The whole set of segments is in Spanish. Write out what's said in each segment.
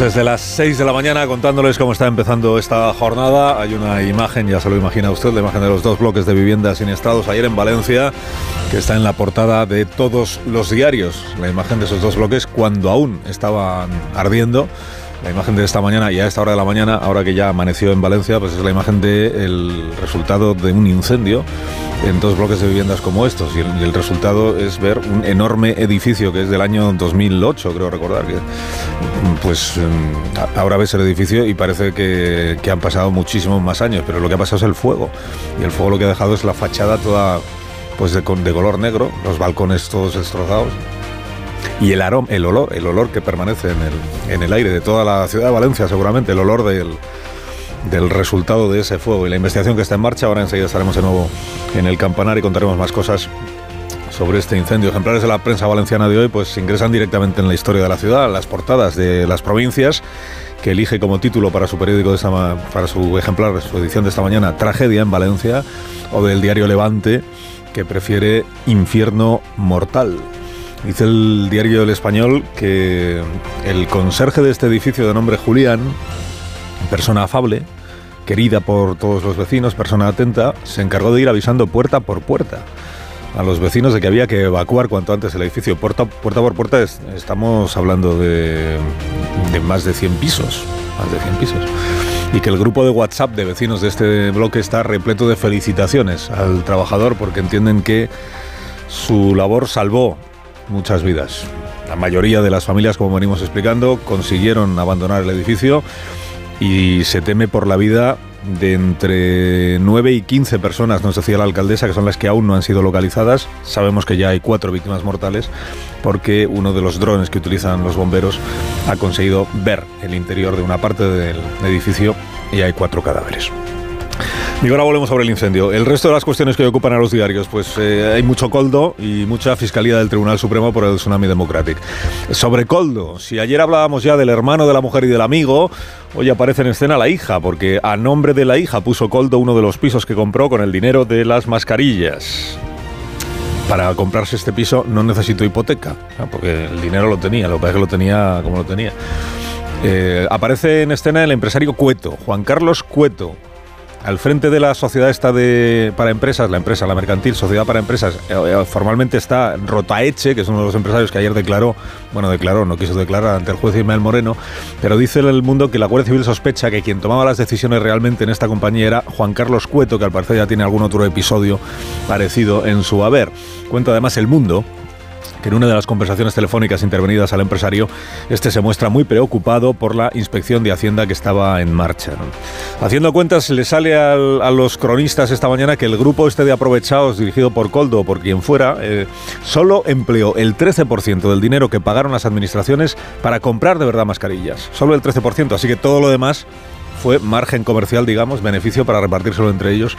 Desde las 6 de la mañana contándoles cómo está empezando esta jornada. Hay una imagen, ya se lo imagina usted, la imagen de los dos bloques de viviendas siniestrados ayer en Valencia, que está en la portada de todos los diarios. La imagen de esos dos bloques cuando aún estaban ardiendo. La imagen de esta mañana y a esta hora de la mañana, ahora que ya amaneció en Valencia, pues es la imagen del resultado de un incendio en dos bloques de viviendas como estos. Y el, resultado es ver un enorme edificio que es del año 2008, creo recordar. Que, pues mm, ahora ves el edificio y parece que, que han pasado muchísimos más años, pero lo que ha pasado es el fuego. Y el fuego lo que ha dejado es la fachada toda pues de, de color negro, los balcones todos destrozados y el aroma, el olor, el olor que permanece en el, en el aire de toda la ciudad de Valencia, seguramente, el olor del, del resultado de ese fuego y la investigación que está en marcha. Ahora enseguida estaremos de nuevo en el campanar y contaremos más cosas sobre este incendio. Ejemplares de la prensa valenciana de hoy pues ingresan directamente en la historia de la ciudad, las portadas de las provincias que elige como título para su periódico de esta, para su ejemplar, su edición de esta mañana, Tragedia en Valencia, o del diario Levante, que prefiere Infierno Mortal. Dice el diario El Español que el conserje de este edificio de nombre Julián, persona afable, querida por todos los vecinos, persona atenta, se encargó de ir avisando puerta por puerta a los vecinos de que había que evacuar cuanto antes el edificio. Puerta, puerta por puerta estamos hablando de, de más de 100 pisos, más de 100 pisos. Y que el grupo de WhatsApp de vecinos de este bloque está repleto de felicitaciones al trabajador porque entienden que su labor salvó muchas vidas. La mayoría de las familias, como venimos explicando, consiguieron abandonar el edificio y se teme por la vida de entre 9 y 15 personas, nos decía la alcaldesa, que son las que aún no han sido localizadas. Sabemos que ya hay cuatro víctimas mortales porque uno de los drones que utilizan los bomberos ha conseguido ver el interior de una parte del edificio y hay cuatro cadáveres. Y ahora volvemos sobre el incendio. El resto de las cuestiones que ocupan a los diarios, pues eh, hay mucho coldo y mucha fiscalía del Tribunal Supremo por el Tsunami Democratic. Sobre coldo, si ayer hablábamos ya del hermano de la mujer y del amigo, hoy aparece en escena la hija, porque a nombre de la hija puso coldo uno de los pisos que compró con el dinero de las mascarillas. Para comprarse este piso no necesito hipoteca, porque el dinero lo tenía, lo que pasa es que lo tenía como lo tenía. Eh, aparece en escena el empresario Cueto, Juan Carlos Cueto, al frente de la sociedad está de, para empresas, la empresa, la mercantil, sociedad para empresas, eh, eh, formalmente está Rotaeche, que es uno de los empresarios que ayer declaró, bueno, declaró, no quiso declarar ante el juez Ismael Moreno, pero dice el mundo que la Guardia Civil sospecha que quien tomaba las decisiones realmente en esta compañía era Juan Carlos Cueto, que al parecer ya tiene algún otro episodio parecido en su haber. Cuenta además el mundo que en una de las conversaciones telefónicas intervenidas al empresario, este se muestra muy preocupado por la inspección de Hacienda que estaba en marcha. Haciendo cuentas, le sale a los cronistas esta mañana que el grupo este de aprovechados, dirigido por Coldo o por quien fuera, eh, solo empleó el 13% del dinero que pagaron las administraciones para comprar de verdad mascarillas. Solo el 13%, así que todo lo demás fue margen comercial, digamos, beneficio para repartírselo entre ellos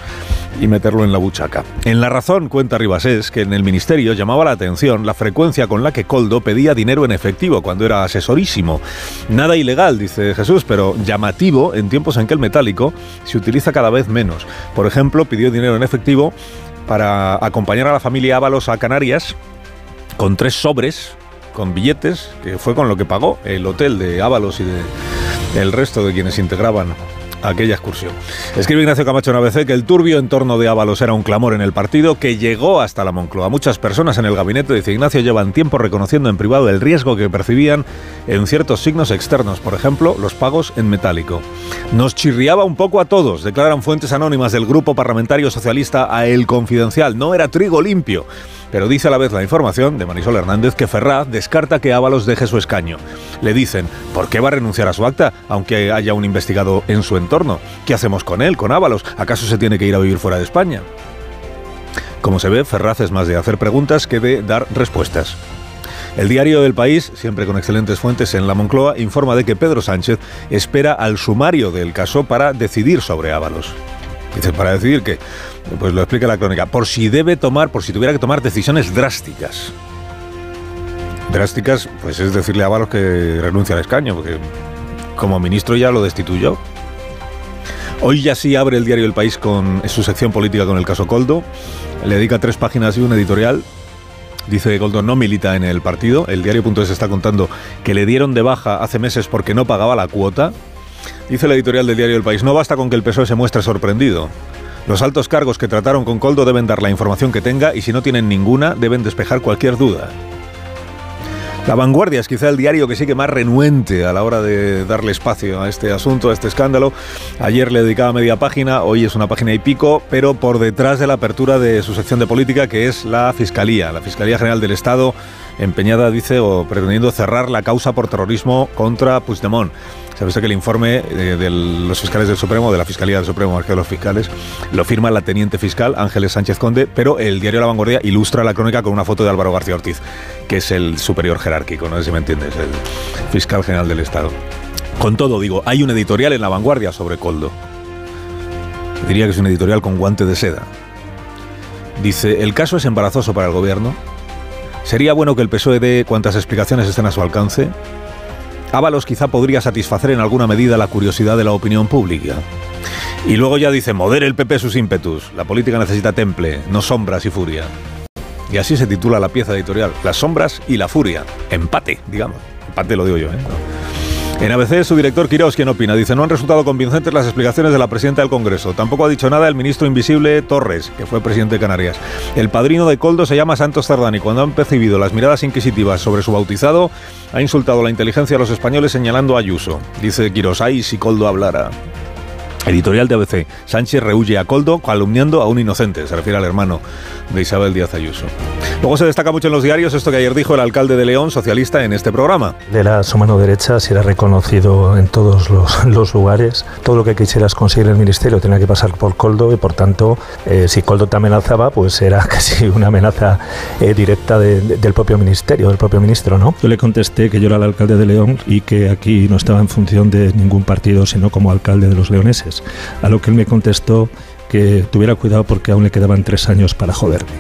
y meterlo en la buchaca. En la razón, cuenta Ribasés, que en el ministerio llamaba la atención la frecuencia con la que Coldo pedía dinero en efectivo cuando era asesorísimo. Nada ilegal, dice Jesús, pero llamativo en tiempos en que el metálico se utiliza cada vez menos. Por ejemplo, pidió dinero en efectivo para acompañar a la familia Ábalos a Canarias con tres sobres con billetes, que fue con lo que pagó el hotel de Ábalos y de el resto de quienes integraban aquella excursión. Escribe Ignacio Camacho en ABC que el turbio entorno de Ábalos era un clamor en el partido que llegó hasta la Moncloa. Muchas personas en el gabinete, dice Ignacio, llevan tiempo reconociendo en privado el riesgo que percibían en ciertos signos externos, por ejemplo, los pagos en metálico. Nos chirriaba un poco a todos, declaran fuentes anónimas del grupo parlamentario socialista a El Confidencial. No era trigo limpio. Pero dice a la vez la información de Marisol Hernández que Ferraz descarta que Ábalos deje su escaño. Le dicen, ¿por qué va a renunciar a su acta, aunque haya un investigado en su entorno? ¿Qué hacemos con él, con Ábalos? ¿Acaso se tiene que ir a vivir fuera de España? Como se ve, Ferraz es más de hacer preguntas que de dar respuestas. El diario del país, siempre con excelentes fuentes en la Moncloa, informa de que Pedro Sánchez espera al sumario del caso para decidir sobre Ábalos. Dice, para decidir que, pues lo explica la crónica, por si debe tomar, por si tuviera que tomar decisiones drásticas. Drásticas, pues es decirle a Ábalos que renuncie al escaño, porque como ministro ya lo destituyó. Hoy ya sí abre el diario El País con su sección política con el caso Coldo. Le dedica tres páginas y un editorial. Dice que Coldo no milita en el partido. El diario.es está contando que le dieron de baja hace meses porque no pagaba la cuota. Dice el editorial del diario El País, no basta con que el PSOE se muestre sorprendido. Los altos cargos que trataron con Coldo deben dar la información que tenga y si no tienen ninguna deben despejar cualquier duda. La Vanguardia es quizá el diario que sigue más renuente a la hora de darle espacio a este asunto, a este escándalo. Ayer le dedicaba media página, hoy es una página y pico, pero por detrás de la apertura de su sección de política, que es la Fiscalía, la Fiscalía General del Estado, empeñada, dice, o pretendiendo cerrar la causa por terrorismo contra Puigdemont. Sabes que el informe eh, de los fiscales del Supremo, de la Fiscalía del Supremo, más de los fiscales, lo firma la teniente fiscal Ángeles Sánchez Conde, pero el diario La Vanguardia ilustra la crónica con una foto de Álvaro García Ortiz, que es el superior jerárquico, no sé si me entiendes, el fiscal general del Estado. Con todo, digo, hay un editorial en La Vanguardia sobre Coldo. Diría que es un editorial con guante de seda. Dice, el caso es embarazoso para el gobierno. Sería bueno que el PSOE dé cuantas explicaciones estén a su alcance Ábalos quizá podría satisfacer en alguna medida la curiosidad de la opinión pública. Y luego ya dice, modere el PP sus ímpetus. La política necesita temple, no sombras y furia. Y así se titula la pieza editorial, Las sombras y la furia. Empate, digamos. Empate lo digo yo, ¿eh? En ABC, su director Quirós, ¿quién opina? Dice, no han resultado convincentes las explicaciones de la presidenta del Congreso. Tampoco ha dicho nada el ministro invisible Torres, que fue presidente de Canarias. El padrino de Coldo se llama Santos Tardani. Cuando han percibido las miradas inquisitivas sobre su bautizado, ha insultado la inteligencia de los españoles señalando a Ayuso. Dice Quirós, ay, si Coldo hablara. Editorial de ABC. Sánchez rehuye a Coldo calumniando a un inocente. Se refiere al hermano de Isabel Díaz Ayuso. Luego se destaca mucho en los diarios esto que ayer dijo el alcalde de León, socialista, en este programa. De su mano derecha era reconocido en todos los, lugares. Todo lo que quisieras conseguir en el ministerio tenía que pasar por Coldo y por tanto, eh, si Coldo te amenazaba, pues era casi una amenaza eh, directa del propio ministerio, del propio ministro, ¿no? Yo le contesté que yo era el alcalde de León y que aquí no estaba en función de ningún partido, sino como alcalde de los leoneses. A lo que él me contestó que tuviera cuidado porque aún le quedaban tres años para joderme.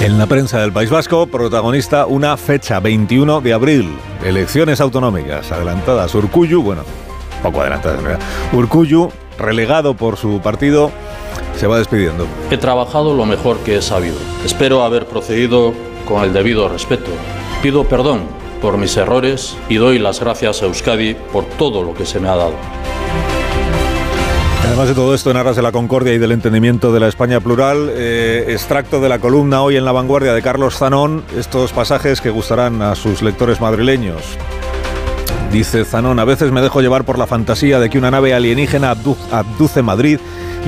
En la prensa del País Vasco, protagonista una fecha, 21 de abril, elecciones autonómicas adelantadas. Urcuyu, bueno, poco adelantadas en realidad. Urcuyu, relegado por su partido, se va despidiendo. He trabajado lo mejor que he sabido. Espero haber procedido con el debido respeto. Pido perdón por mis errores y doy las gracias a Euskadi por todo lo que se me ha dado. Además de todo esto, en aras de la concordia y del entendimiento de la España plural, eh, extracto de la columna hoy en la vanguardia de Carlos Zanón, estos pasajes que gustarán a sus lectores madrileños. Dice Zanón, a veces me dejo llevar por la fantasía de que una nave alienígena abduce Madrid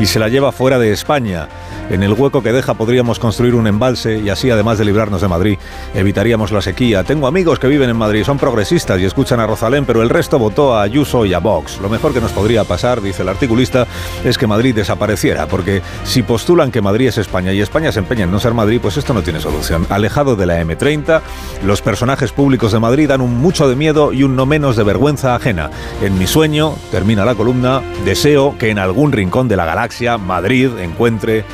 y se la lleva fuera de España. En el hueco que deja podríamos construir un embalse y así, además de librarnos de Madrid, evitaríamos la sequía. Tengo amigos que viven en Madrid, son progresistas y escuchan a Rosalén, pero el resto votó a Ayuso y a Vox. Lo mejor que nos podría pasar, dice el articulista, es que Madrid desapareciera, porque si postulan que Madrid es España y España se empeña en no ser Madrid, pues esto no tiene solución. Alejado de la M30, los personajes públicos de Madrid dan un mucho de miedo y un no menos de vergüenza ajena. En mi sueño, termina la columna, deseo que en algún rincón de la galaxia Madrid encuentre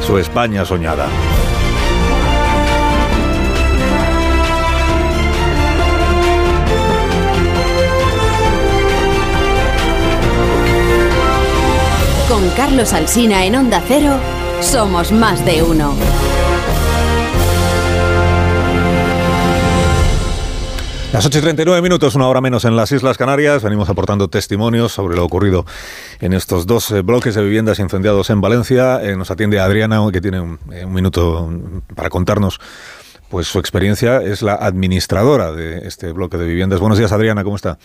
su España soñada. Con Carlos Alsina en Onda Cero, somos más de uno. Las 8 y 39 minutos, una hora menos en las Islas Canarias. Venimos aportando testimonios sobre lo ocurrido en estos dos eh, bloques de viviendas incendiados en Valencia. Eh, nos atiende Adriana, que tiene eh, un, minuto para contarnos pues su experiencia. Es la administradora de este bloque de viviendas. Buenos días, Adriana, ¿cómo está?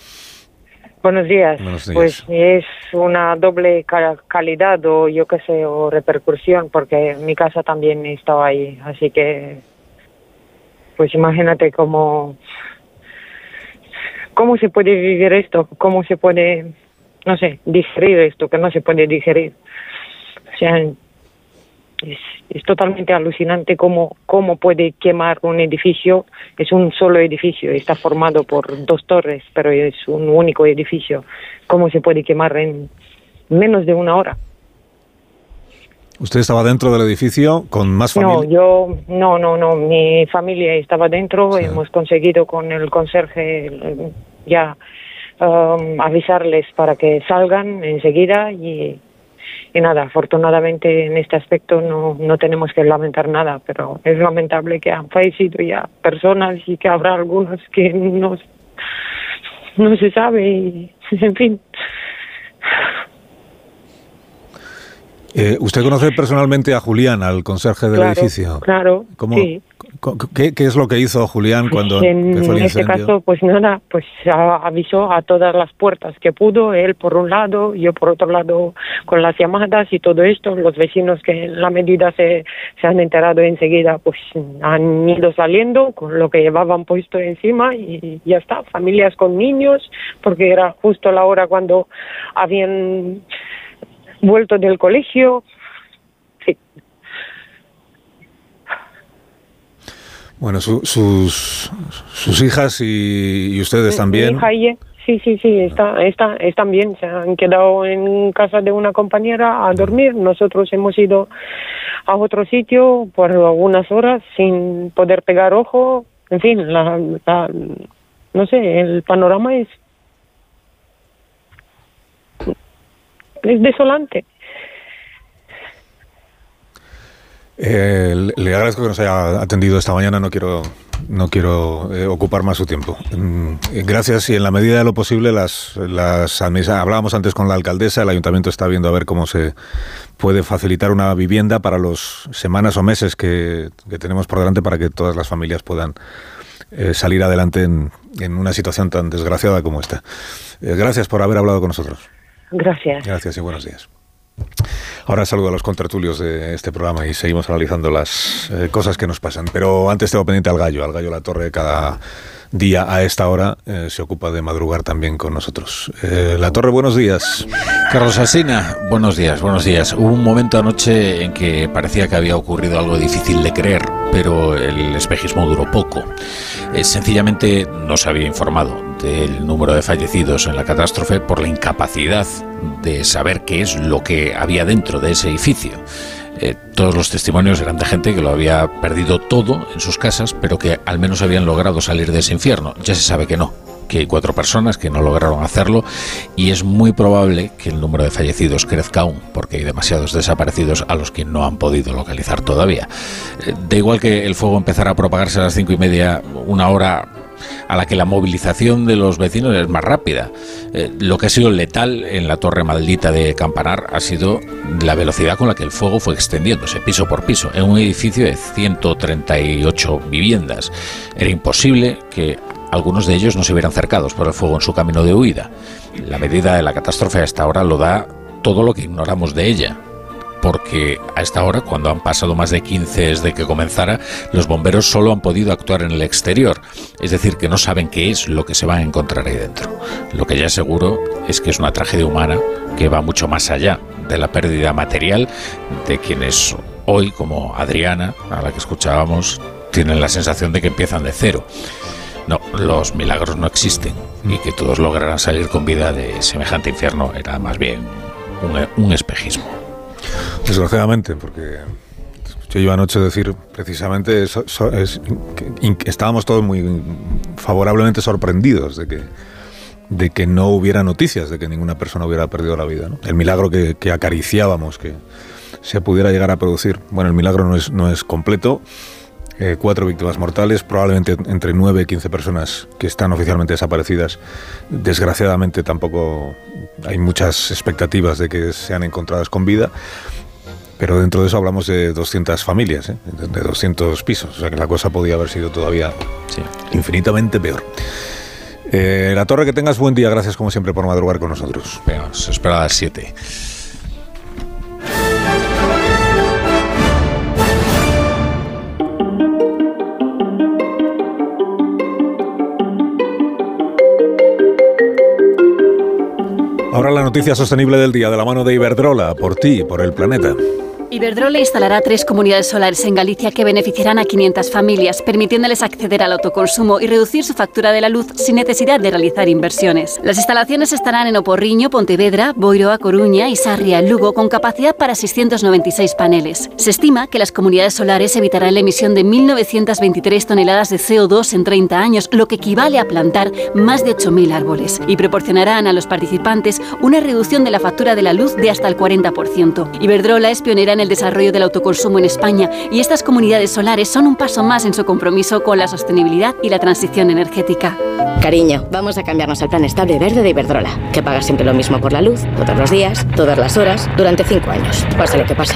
Buenos días. Pues es una doble calidad o yo qué sé, o repercusión, porque mi casa también estaba ahí. Así que, pues imagínate cómo, cómo se puede vivir esto, cómo se puede, no sé, digerir esto, que no se puede digerir. O sea, es, totalmente alucinante cómo, cómo puede quemar un edificio. Es un solo edificio, está formado por dos torres, pero es un único edificio. ¿Cómo se puede quemar en menos de una hora? ¿Usted estaba dentro del edificio con más familia? No, yo, no, no, no, mi familia estaba dentro, hemos conseguido con el conserje ya um, avisarles para que salgan enseguida y y nada, afortunadamente en este aspecto no, no tenemos que lamentar nada, pero es lamentable que han fallecido ya personas y que habrá algunos que no, no se sabe y en fin. Eh, ¿Usted conoce personalmente a Julián, al conserje del edificio? Claro, sí. ¿Qué, ¿Qué, es lo que hizo Julián cuando en empezó el este caso, pues nada, pues avisó a todas las puertas que pudo, él por un lado, yo por otro lado, con las llamadas y todo esto, los vecinos que en la medida se, se han enterado enseguida, pues han ido saliendo con lo que llevaban puesto encima y ya está, familias con niños, porque era justo la hora cuando habían vuelto del colegio, sí. Bueno, sus, sus hijas y, ustedes también. sí, sí, sí, está, está, están bien. Se han quedado en casa de una compañera a dormir. Nosotros hemos ido a otro sitio por algunas horas sin poder pegar ojo. En fin, la, no sé, el panorama es es desolante. Eh, le agradezco que nos haya atendido esta mañana. No quiero, no quiero eh, ocupar más su tiempo. Mm, gracias y en la medida de lo posible las, las hablábamos antes con la alcaldesa. El ayuntamiento está viendo a ver cómo se puede facilitar una vivienda para los semanas o meses que, tenemos por delante para que todas las familias puedan eh, salir adelante en, en, una situación tan desgraciada como esta. gracias por haber hablado con nosotros. Gracias. Gracias y buenos días. Ahora saludo a los contertulios de este programa y seguimos analizando las eh, cosas que nos pasan. Pero antes tengo pendiente al gallo, al gallo La Torre cada día a esta hora eh, se ocupa de madrugar también con nosotros. Eh, la Torre, buenos días. Carlos Alsina, buenos días, buenos días. Hubo un momento anoche en que parecía que había ocurrido algo difícil de creer, pero el espejismo duró poco. sencillamente no se había informado del número de fallecidos en la catástrofe por la incapacidad de saber qué es lo que había dentro de ese edificio. Eh, todos los testimonios eran de gente que lo había perdido todo en sus casas, pero que al menos habían logrado salir de ese infierno. Ya se sabe que no, que hay cuatro personas que no lograron hacerlo y es muy probable que el número de fallecidos crezca aún, porque hay demasiados desaparecidos a los que no han podido localizar todavía. Eh, da igual que el fuego empezara a propagarse a las cinco y media, una hora a la que la movilización de los vecinos es más rápida. Eh, lo que ha sido letal en la torre maldita de Campanar ha sido la velocidad con la que el fuego fue extendiéndose piso por piso en un edificio de 138 viviendas. Era imposible que algunos de ellos no se hubieran cercados por el fuego en su camino de huida. La medida de la catástrofe hasta ahora lo da todo lo que ignoramos de ella porque a esta hora, cuando han pasado más de 15 desde que comenzara, los bomberos solo han podido actuar en el exterior, es decir, que no saben qué es lo que se va a encontrar ahí dentro. Lo que ya seguro es que es una tragedia humana que va mucho más allá de la pérdida material de quienes hoy, como Adriana, a la que escuchábamos, tienen la sensación de que empiezan de cero. No, los milagros no existen y que todos lograrán salir con vida de semejante infierno era más bien un, un espejismo. Desgraciadamente, porque escuché yo anoche decir precisamente estábamos todos muy favorablemente sorprendidos de que de que no hubiera noticias de que ninguna persona hubiera perdido la vida. El milagro que, acariciábamos, que se pudiera llegar a producir. Bueno, el milagro no es, no es completo. Eh, cuatro víctimas mortales, probablemente entre nueve y quince personas que están oficialmente desaparecidas. Desgraciadamente tampoco hay muchas expectativas de que sean encontradas con vida. Pero dentro de eso hablamos de 200 familias, ¿eh? de 200 pisos, o sea que la cosa podía haber sido todavía infinitamente peor. Eh, la Torre, que tengas buen día. Gracias, como siempre, por madrugar con nosotros. Venga, os espero a las 7. Ahora la noticia sostenible del día de la mano de Iberdrola, por ti, por el planeta. Iberdrola instalará tres comunidades solares en Galicia que beneficiarán a 500 familias, permitiéndoles acceder al autoconsumo y reducir su factura de la luz sin necesidad de realizar inversiones. Las instalaciones estarán en Oporriño, Pontevedra, Boiro, Coruña y Sarria, Lugo, con capacidad para 696 paneles. Se estima que las comunidades solares evitarán la emisión de 1.923 toneladas de CO2 en 30 años, lo que equivale a plantar más de 8.000 árboles, y proporcionarán a los participantes una reducción de la factura de la luz de hasta el 40%. Iberdrola es pionera en el desarrollo del autoconsumo en España y estas comunidades solares son un paso más en su compromiso con la sostenibilidad y la transición energética. Cariño, vamos a cambiarnos al plan estable verde de Iberdrola, que paga siempre lo mismo por la luz, todos los días, todas las horas, durante cinco años, pase lo que pase.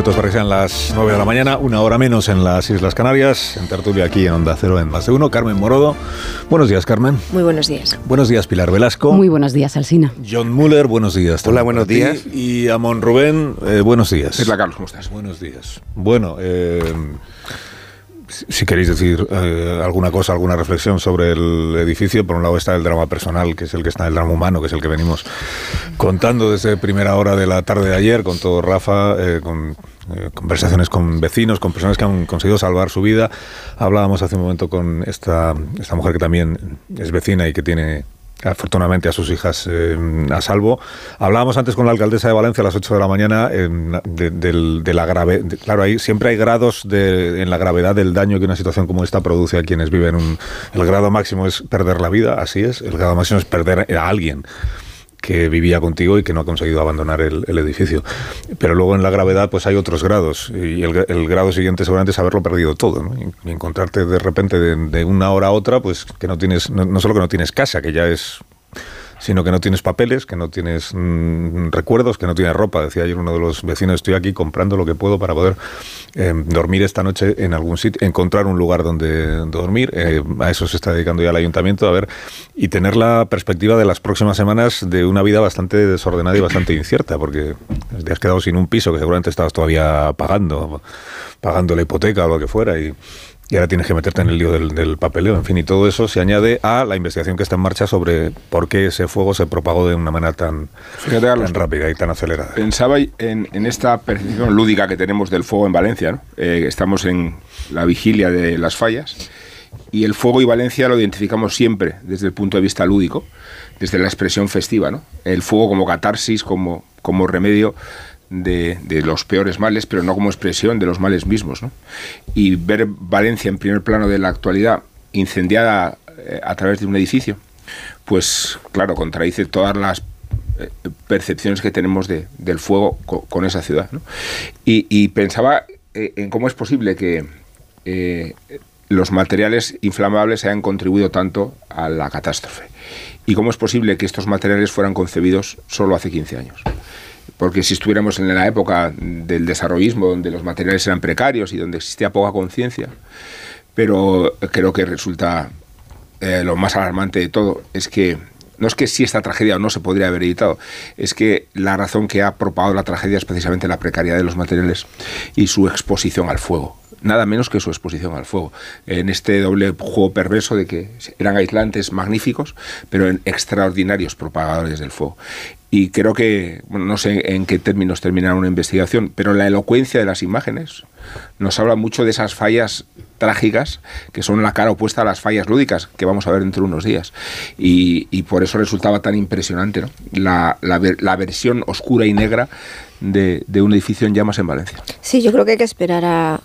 Minutos para que sean las 9 de la mañana, una hora menos en las Islas Canarias, en tertulia aquí en Onda Cero en Más de Uno. Carmen Morodo. Buenos días, Carmen. Muy buenos días. Buenos días, Pilar Velasco. Muy buenos días, Alsina. John Muller, buenos días. Hola, buenos días. Y Amon Rubén, eh, buenos días. Es la Carlos, ¿cómo estás? Buenos días. Bueno, eh, si queréis decir eh, alguna cosa, alguna reflexión sobre el edificio, por un lado está el drama personal, que es el que está, el drama humano, que es el que venimos contando desde primera hora de la tarde de ayer, con todo Rafa, eh, con eh, conversaciones con vecinos, con personas que han conseguido salvar su vida. Hablábamos hace un momento con esta, esta mujer que también es vecina y que tiene afortunadamente a sus hijas eh, a salvo. Hablábamos antes con la alcaldesa de Valencia a las 8 de la mañana eh, de, la grave. claro, ahí siempre hay grados de, en la gravedad del daño que una situación como esta produce a quienes viven. Un, el grado máximo es perder la vida, así es. El grado máximo es perder a alguien que vivía contigo y que no ha conseguido abandonar el, edificio. Pero luego en la gravedad pues hay otros grados y el, grado siguiente seguramente es haberlo perdido todo y, encontrarte de repente de, una hora a otra pues que no tienes, no solo que no tienes casa, que ya es sino que no tienes papeles, que no tienes mm, recuerdos, que no tienes ropa. Decía ayer uno de los vecinos, estoy aquí comprando lo que puedo para poder eh, dormir esta noche en algún sitio, encontrar un lugar donde dormir. Eh, a eso se está dedicando ya el ayuntamiento, a ver, y tener la perspectiva de las próximas semanas de una vida bastante desordenada y bastante incierta, porque te has quedado sin un piso que seguramente estabas todavía pagando, pagando la hipoteca o lo que fuera, y y ahora tienes que meterte en el lío del, papeleo, en fin, y todo eso se añade a la investigación que está en marcha sobre por qué ese fuego se propagó de una manera tan, rápida y tan acelerada. Pensaba en, esta percepción lúdica que tenemos del fuego en Valencia, ¿no? Eh, estamos en la vigilia de las fallas y el fuego y Valencia lo identificamos siempre desde el punto de vista lúdico, desde la expresión festiva, ¿no? El fuego como catarsis, como, como remedio de, los peores males, pero no como expresión de los males mismos. ¿no? Y ver Valencia en primer plano de la actualidad incendiada eh, a través de un edificio, pues claro, contradice todas las eh, percepciones que tenemos de, del fuego con, esa ciudad. Y, pensaba eh, en cómo es posible que los materiales inflamables hayan contribuido tanto a la catástrofe. Y cómo es posible que estos materiales fueran concebidos solo hace 15 años porque si estuviéramos en la época del desarrollismo, donde los materiales eran precarios y donde existía poca conciencia, pero creo que resulta eh, lo más alarmante de todo es que no es que si esta tragedia no se podría haber evitado, es que la razón que ha propagado la tragedia es precisamente la precariedad de los materiales y su exposición al fuego. Nada menos que su exposición al fuego. En este doble juego perverso de que eran aislantes magníficos, pero en extraordinarios propagadores del fuego. Y creo que, bueno, no sé en qué términos terminará una investigación, pero la elocuencia de las imágenes nos habla mucho de esas fallas trágicas que son la cara opuesta a las fallas lúdicas que vamos a ver dentro de unos días. Y, por eso resultaba tan impresionante la, la, versión oscura y negra de, de un edificio en llamas en Valencia. Sí, yo creo que hay que esperar a,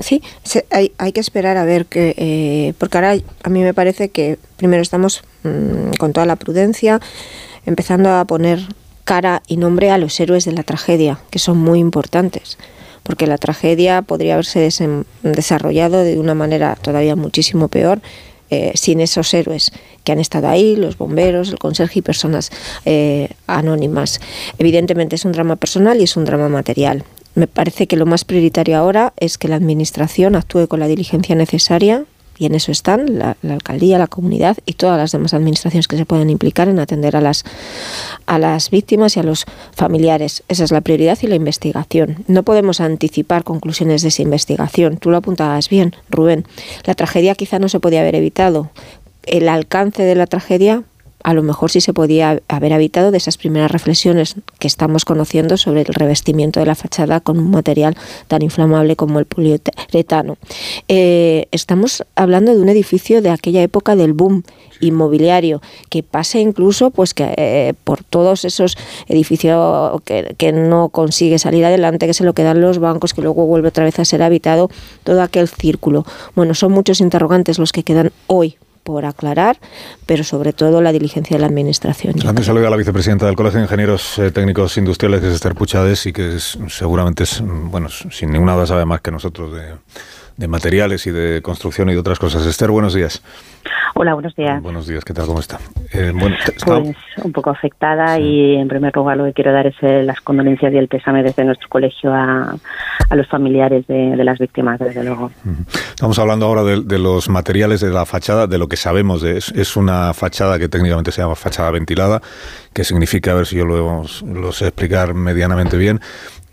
Sí, hay, hay, que esperar a ver que, eh, porque ahora a mí me parece que primero estamos mm, con toda la prudencia empezando a poner cara y nombre a los héroes de la tragedia, que son muy importantes, porque la tragedia podría haberse desarrollado de una manera todavía muchísimo peor eh, sin esos héroes que han estado ahí, los bomberos, el conserje y personas eh, anónimas. Evidentemente es un drama personal y es un drama material. Me parece que lo más prioritario ahora es que la Administración actúe con la diligencia necesaria y en eso están la, alcaldía, la comunidad y todas las demás administraciones que se puedan implicar en atender a las, a las víctimas y a los familiares. Esa es la prioridad y la investigación. No podemos anticipar conclusiones de esa investigación. Tú lo apuntabas bien, Rubén. La tragedia quizá no se podía haber evitado. El alcance de la tragedia a lo mejor sí se podía haber evitado de esas primeras reflexiones que estamos conociendo sobre el revestimiento de la fachada con un material tan inflamable como el poliuretano. Eh, estamos hablando de un edificio de aquella época del boom inmobiliario que pasa incluso pues que eh, por todos esos edificios que, que, no consigue salir adelante que se lo quedan los bancos que luego vuelve otra vez a ser habitado todo aquel círculo bueno son muchos interrogantes los que quedan hoy por aclarar, pero sobre todo la diligencia de la Administración. También saludo a la vicepresidenta del Colegio de Ingenieros eh, Técnicos Industriales, que es Esther Puchades, y que es, seguramente es, bueno, sin ninguna duda sabe más que nosotros de, de materiales y de construcción y de otras cosas. Esther, buenos días. Hola, buenos días. Buenos días, ¿qué tal? ¿Cómo está? Eh, bueno, pues un poco afectada y en primer lugar lo que quiero dar es eh, las condolencias y el pésame desde nuestro colegio a, a los familiares de, las víctimas, desde luego. Estamos hablando ahora de, los materiales de la fachada, de lo que sabemos. De, es, es, una fachada que técnicamente se llama fachada ventilada, que significa, a ver si yo lo, lo sé explicar medianamente bien,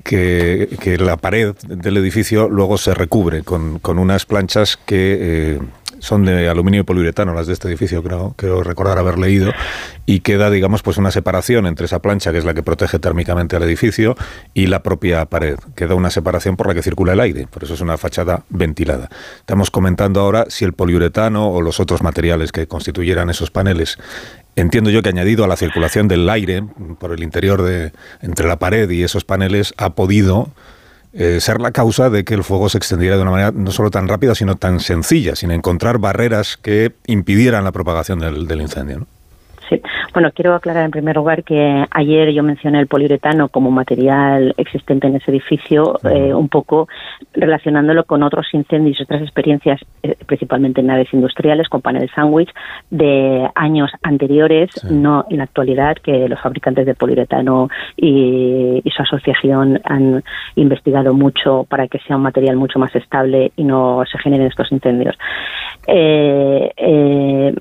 que, que, la pared del edificio luego se recubre con, unas planchas que... Eh, son de aluminio y poliuretano, las de este edificio, creo, creo recordar haber leído, y queda, digamos, pues una separación entre esa plancha, que es la que protege térmicamente al edificio, y la propia pared. Queda una separación por la que circula el aire, por eso es una fachada ventilada. Estamos comentando ahora si el poliuretano o los otros materiales que constituyeran esos paneles Entiendo yo que añadido a la circulación del aire por el interior de entre la pared y esos paneles ha podido eh, ser la causa de que el fuego se extendiera de una manera no solo tan rápida, sino tan sencilla, sin encontrar barreras que impidieran la propagación del, del incendio. ¿no? Sí, bueno, quiero aclarar en primer lugar que ayer yo mencioné el poliuretano como material existente en ese edificio, eh, un poco relacionándolo con otros incendios, otras experiencias, eh, principalmente en naves industriales, con paneles sándwich, de años anteriores, no en la actualidad, que los fabricantes de poliuretano y, su asociación han investigado mucho para que sea un material mucho más estable y no se generen estos incendios. Eh, eh,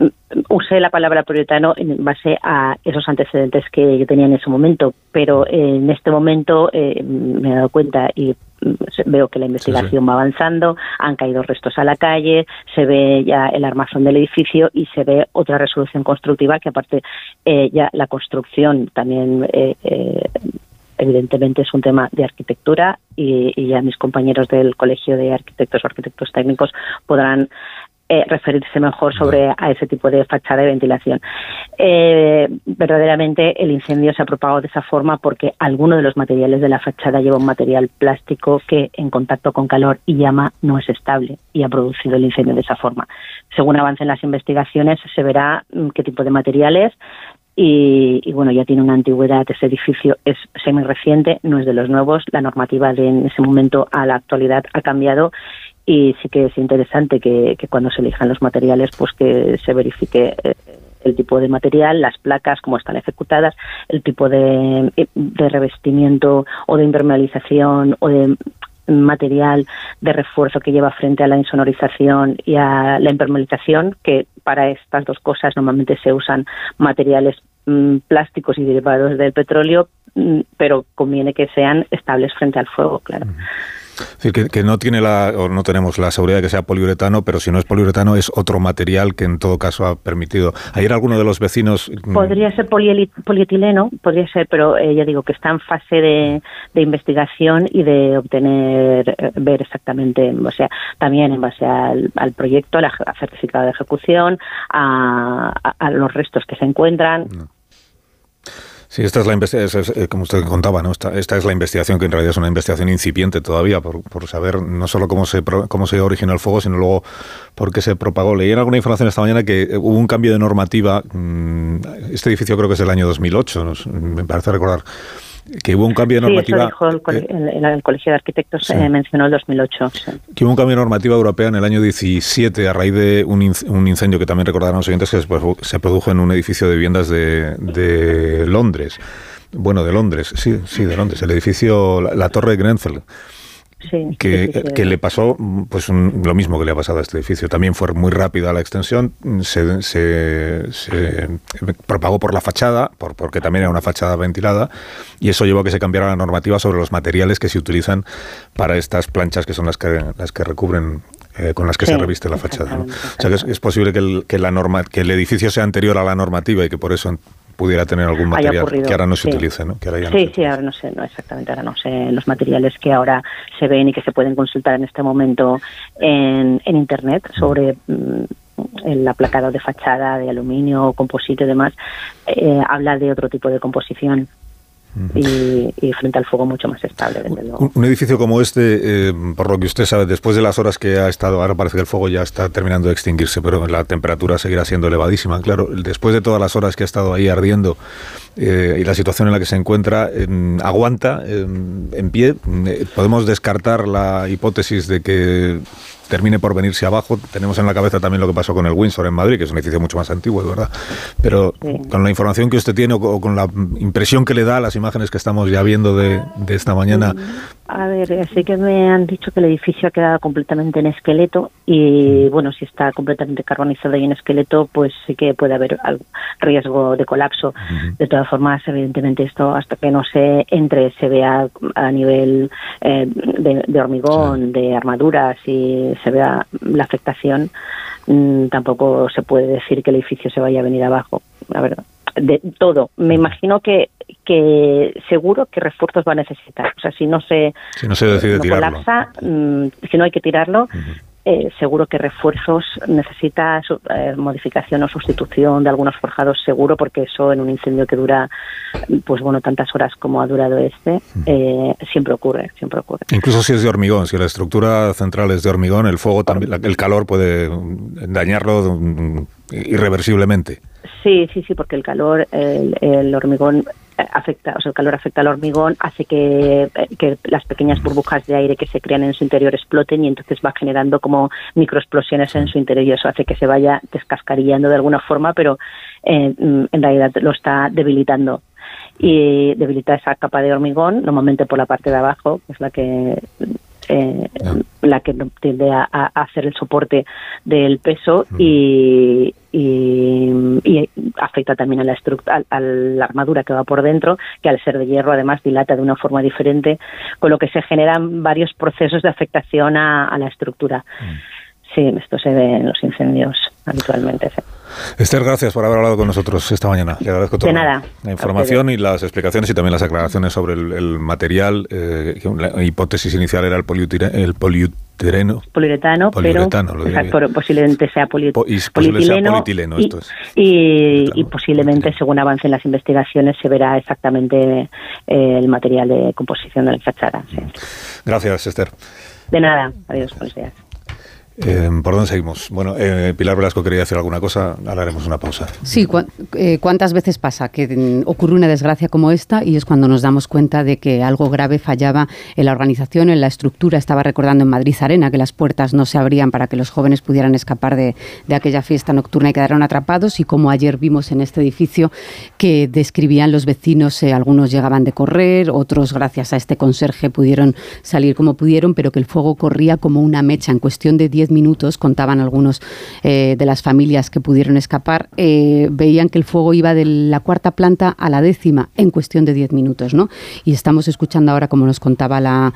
usé la palabra poliuretano en base a esos antecedentes que yo tenía en ese momento, pero en este momento eh, me he dado cuenta y veo que la investigación va avanzando, han caído restos a la calle, se ve ya el armazón del edificio y se ve otra resolución constructiva que aparte eh, ya la construcción también eh, evidentemente es un tema de arquitectura y, y, ya mis compañeros del Colegio de Arquitectos o Arquitectos Técnicos podrán eh, referirse mejor sobre a ese tipo de fachada de ventilación. Eh, verdaderamente el incendio se ha propagado de esa forma porque alguno de los materiales de la fachada lleva un material plástico que en contacto con calor y llama no es estable y ha producido el incendio de esa forma. Según avancen las investigaciones se verá mm, qué tipo de materiales, y, y, bueno, ya tiene una antigüedad, ese edificio es semi reciente, no es de los nuevos, la normativa de en ese momento a la actualidad ha cambiado y sí que es interesante que, cuando se elijan los materiales pues que se verifique eh, el tipo de material, las placas, cómo están ejecutadas, el tipo de, de revestimiento o de impermeabilización o de material de refuerzo que lleva frente a la insonorización y a la impermeabilización, que para estas dos cosas normalmente se usan materiales mm, plásticos y derivados del petróleo, mm, pero conviene que sean estables frente al fuego, claro. Es decir, que, no tiene la, o no tenemos la seguridad de que sea poliuretano, pero si no es poliuretano es otro material que en todo caso ha permitido. Ayer alguno de los vecinos... Mm, podría ser polietileno, podría ser, pero eh, ya digo que está en fase de, investigación y de obtener, eh, ver exactamente, o sea, también en base al, proyecto, al certificado de ejecución, a, los restos que se encuentran. Sí, esta es la investigación, eh, como usted contaba, ¿no? Esta, esta, es la investigación que en realidad es una investigación incipiente todavía por, por, saber no solo cómo se cómo se originó el fuego, sino luego por qué se propagó. Leí en alguna información esta mañana que eh, hubo un cambio de normativa. Mm, este edificio creo que es del año 2008, me parece recordar que hubo un cambio de normativa. Sí, el, Colegio de Arquitectos eh, mencionó el 2008. Que hubo un cambio de normativa europea en el año 17 a raíz de un, incendio que también recordarán los oyentes que se produjo en un edificio de viviendas de, de Londres. Bueno, de Londres, sí, sí, de Londres. El edificio, la, Torre Grenfell que, le pasó pues lo mismo que le ha pasado a este edificio. También fue muy rápida la extensión, se, se, propagó por la fachada, por, porque también era una fachada ventilada, y eso llevó a que se cambiara la normativa sobre los materiales que se utilizan para estas planchas que son las que, las que recubren eh, con las que se reviste la fachada. O sea que es, posible que el, que, la norma, que el edificio sea anterior a la normativa y que por eso pudiera tener algún material que ahora no se utilice, ¿no? sí, sí, ahora no sé, no exactamente, ahora no sé los materiales que ahora se ven y que se pueden consultar en este momento en, en Internet sobre mm, el aplacado de fachada de aluminio, composite y demás, eh, habla de otro tipo de composición y, frente al fuego mucho más estable, Un, edificio como este, eh, por lo que usted sabe, después de las horas que ha estado, ahora parece que el fuego ya está terminando de extinguirse, pero la temperatura seguirá siendo elevadísima. Claro, después de todas las horas que ha estado ahí ardiendo eh, y la situación en la que se encuentra, aguanta en pie. Eh, podemos descartar la hipótesis de que termine por venirse abajo. Tenemos en la cabeza también lo que pasó con el Windsor en Madrid, que es un edificio mucho más antiguo, es verdad. Pero con la información que usted tiene o con la impresión que le da a las imágenes que estamos ya viendo de, de esta mañana, a ver, sí que me han dicho que el edificio ha quedado completamente en esqueleto y bueno, si está completamente carbonizado y en esqueleto, pues sí que puede haber riesgo de colapso. De todas formas, evidentemente esto hasta que no se entre, se vea a nivel eh, de, hormigón, de armaduras y se vea la afectación, mm, tampoco se puede decir que el edificio se vaya a venir abajo, la verdad de todo. Me imagino que, que seguro que refuerzos va a necesitar. O sea, si no se, si no se decide colapsa, mm, si no hay que tirarlo, eh, seguro que refuerzos necesita eh, modificación o sustitución de algunos forjados, seguro, porque eso en un incendio que dura, pues bueno, tantas horas como ha durado este, eh, siempre ocurre, siempre ocurre. Incluso si es de hormigón, si la estructura central es de hormigón, el fuego también, el calor puede dañarlo irreversiblemente. Sí, sí, sí, porque el calor, el, hormigón afecta, o sea, el calor afecta al hormigón, hace que, que, las pequeñas burbujas de aire que se crean en su interior exploten y entonces va generando como microexplosiones en su interior y eso hace que se vaya descascarillando de alguna forma, pero eh, en realidad lo está debilitando y debilita esa capa de hormigón, normalmente por la parte de abajo, que es la que eh, la que tiende a, hacer el soporte del peso y, y, afecta también a la, a, la armadura que va por dentro, que al ser de hierro además dilata de una forma diferente, con lo que se generan varios procesos de afectación a, la estructura. Mm. Sí, esto se ve en los incendios habitualmente. Esther, gracias por haber hablado con nosotros esta mañana. Le agradezco toda la información y las explicaciones y también las aclaraciones sobre el, material. Eh, la hipótesis inicial era el, el poliuretano. Poliuretano, pero posiblemente sea polietileno. y, posiblemente, según avancen las investigaciones, se verá exactamente eh, el material de composición de la fachada. Gracias, Esther. De nada. Adiós. Buenos días. Eh, ¿Por dónde seguimos? Bueno, eh, Pilar Velasco quería decir alguna cosa, ahora haremos una pausa. Sí, eh, ¿cuántas veces pasa que ocurre una desgracia como esta y es cuando nos damos cuenta de que algo grave fallaba en la organización, en la estructura? Estaba recordando en Madrid Arena que las puertas no se abrían para que los jóvenes pudieran escapar de, de aquella fiesta nocturna y quedaron atrapados y como ayer vimos en este edificio que describían los vecinos, algunos llegaban de correr, otros gracias a este conserje pudieron salir como pudieron, pero que el fuego corría como una mecha en cuestión de 10 minutos, contaban algunos eh, de las familias que pudieron escapar, eh, veían que el fuego iba de la cuarta planta a la décima en cuestión de 10 minutos. ¿no? Y estamos escuchando ahora, como nos contaba la,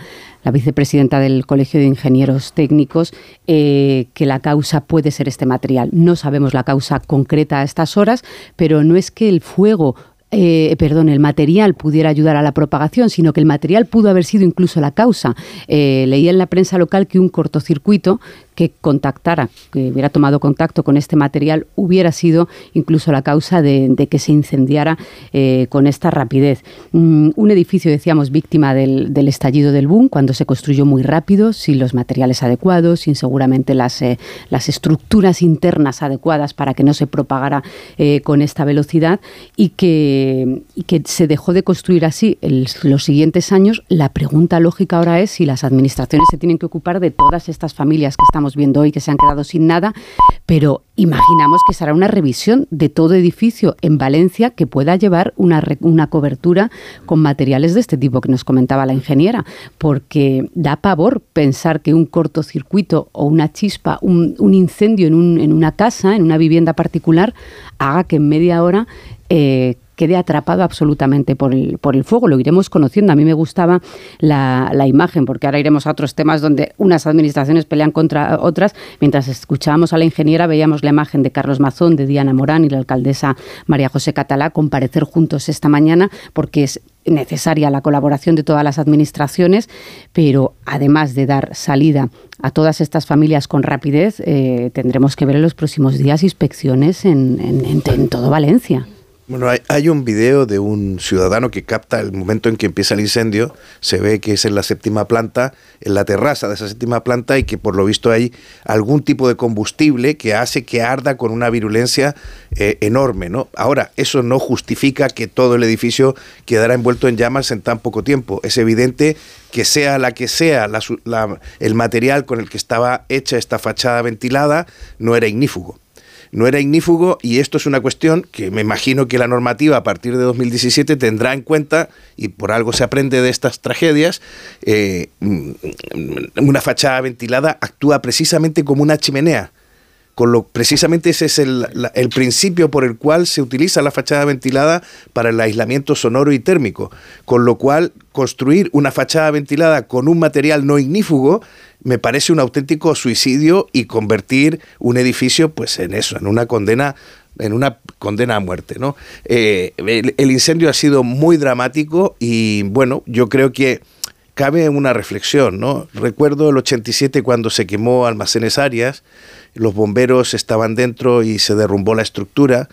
vicepresidenta del Colegio de Ingenieros Técnicos, eh, que la causa puede ser este material. No sabemos la causa concreta a estas horas, pero no es que el fuego eh, perdón, el material pudiera ayudar a la propagación, sino que el material pudo haber sido incluso la causa. Eh, leía en la prensa local que un cortocircuito que contactara, que hubiera tomado contacto con este material, hubiera sido incluso la causa de, que se incendiara eh, con esta rapidez. Mm, un edificio, decíamos, víctima del, estallido del boom, cuando se construyó muy rápido, sin los materiales adecuados, sin seguramente las, eh, estructuras internas adecuadas para que no se propagara eh, con esta velocidad y que, se dejó de construir así los siguientes años. La pregunta lógica ahora es si las administraciones se tienen que ocupar de todas estas familias que estamos viendo hoy que se han quedado sin nada, pero imaginamos que será una revisión de todo edificio en Valencia que pueda llevar una, una cobertura con materiales de este tipo que nos comentaba la ingeniera, porque da pavor pensar que un cortocircuito o una chispa, un, incendio en, un, en, una casa, en una vivienda particular, haga que en media hora eh, quede atrapado absolutamente por el, por el fuego. Lo iremos conociendo. A mí me gustaba la, la, imagen, porque ahora iremos a otros temas donde unas administraciones pelean contra otras. Mientras escuchábamos a la ingeniera, veíamos la imagen de Carlos Mazón, de Diana Morán y la alcaldesa María José Catalá comparecer juntos esta mañana, porque es necesaria la colaboración de todas las administraciones, pero además de dar salida a todas estas familias con rapidez, eh, tendremos que ver en los próximos días inspecciones en, en, en todo Valencia. Bueno, hay, un video de un ciudadano que capta el momento en que empieza el incendio. Se ve que es en la séptima planta, en la terraza de esa séptima planta, y que por lo visto hay algún tipo de combustible que hace que arda con una virulencia eh, enorme. ¿no? Ahora, eso no justifica que todo el edificio quedara envuelto en llamas en tan poco tiempo. Es evidente que sea la que sea el material con el que estaba hecha esta fachada ventilada, no era ignífugo no era ignífugo y esto es una cuestión que me imagino que la normativa a partir de 2017 tendrá en cuenta, y por algo se aprende de estas tragedias, eh, mm, una fachada ventilada actúa precisamente como una chimenea. Con lo, precisamente ese es el, el, principio por el cual se utiliza la fachada ventilada para el aislamiento sonoro y térmico. Con lo cual, construir una fachada ventilada con un material no ignífugo me parece un auténtico suicidio y convertir un edificio pues en eso, en una condena en una condena a muerte, ¿no? Eh, el, incendio ha sido muy dramático y bueno, yo creo que cabe una reflexión, ¿no? Recuerdo el 87 cuando se quemó Almacenes Arias, los bomberos estaban dentro y se derrumbó la estructura.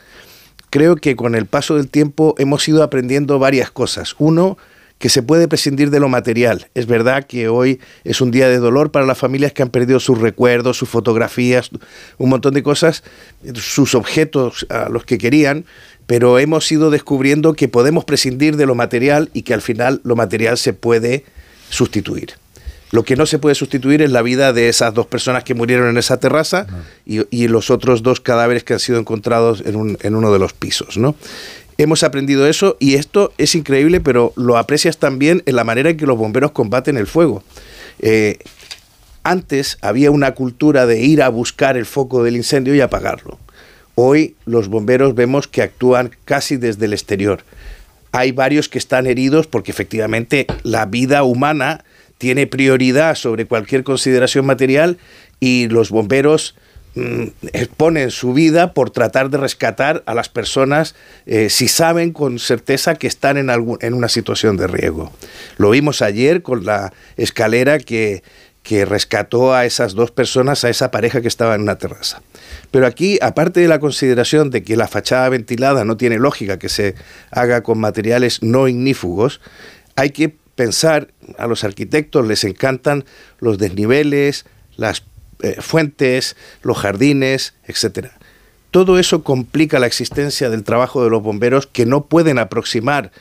Creo que con el paso del tiempo hemos ido aprendiendo varias cosas. Uno, que se puede prescindir de lo material. Es verdad que hoy es un día de dolor para las familias que han perdido sus recuerdos, sus fotografías, un montón de cosas, sus objetos a los que querían, pero hemos ido descubriendo que podemos prescindir de lo material y que al final lo material se puede sustituir. Lo que no se puede sustituir es la vida de esas dos personas que murieron en esa terraza y, los otros dos cadáveres que han sido encontrados en, un, en uno de los pisos. ¿no? Hemos aprendido eso y esto es increíble, pero lo aprecias también en la manera en que los bomberos combaten el fuego. Eh, antes había una cultura de ir a buscar el foco del incendio y apagarlo. Hoy los bomberos vemos que actúan casi desde el exterior. Hay varios que están heridos porque efectivamente la vida humana tiene prioridad sobre cualquier consideración material y los bomberos exponen su vida por tratar de rescatar a las personas eh, si saben con certeza que están en, algún, en una situación de riesgo. Lo vimos ayer con la escalera que, que rescató a esas dos personas, a esa pareja que estaba en una terraza. Pero aquí, aparte de la consideración de que la fachada ventilada no tiene lógica que se haga con materiales no ignífugos, hay que pensar, a los arquitectos les encantan los desniveles, las eh, fuentes, los jardines, etcétera. Todo eso complica la existencia del trabajo de los bomberos que no pueden aproximar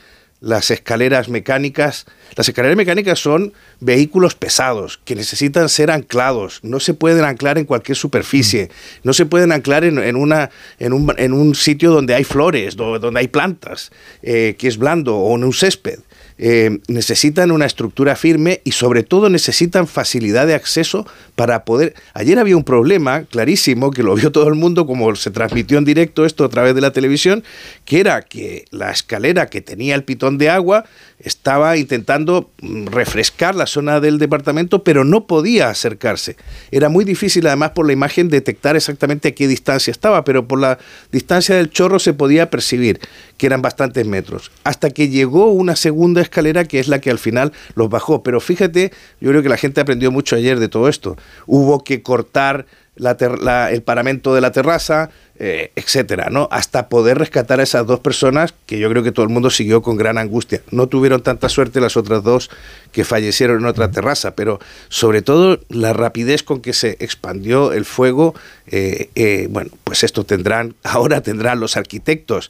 las escaleras mecánicas. Las escaleras mecánicas son vehículos pesados que necesitan ser anclados. No se pueden anclar en cualquier superficie. No se pueden anclar en, una, en, un, en un, sitio donde hay flores, donde hay plantas, eh, que es blando, o en un césped. Eh, necesitan una estructura firme y sobre todo necesitan facilidad de acceso para poder... Ayer había un problema clarísimo que lo vio todo el mundo como se transmitió en directo esto a través de la televisión, que era que la escalera que tenía el pitón de agua estaba intentando mm, refrescar la zona del departamento, pero no podía acercarse. Era muy difícil además por la imagen detectar exactamente a qué distancia estaba, pero por la distancia del chorro se podía percibir que eran bastantes metros, hasta que llegó una segunda escalera que es la que al final los bajó. Pero fíjate, yo creo que la gente aprendió mucho ayer de todo esto. Hubo que cortar el paramento de la terraza, eh, etcétera, ¿no? Hasta poder rescatar a esas dos personas que yo creo que todo el mundo siguió con gran angustia. No tuvieron tanta suerte las otras dos que fallecieron en otra terraza, pero sobre todo la rapidez con que se expandió el fuego, eh, eh, bueno, pues esto tendrán, ahora tendrán los arquitectos.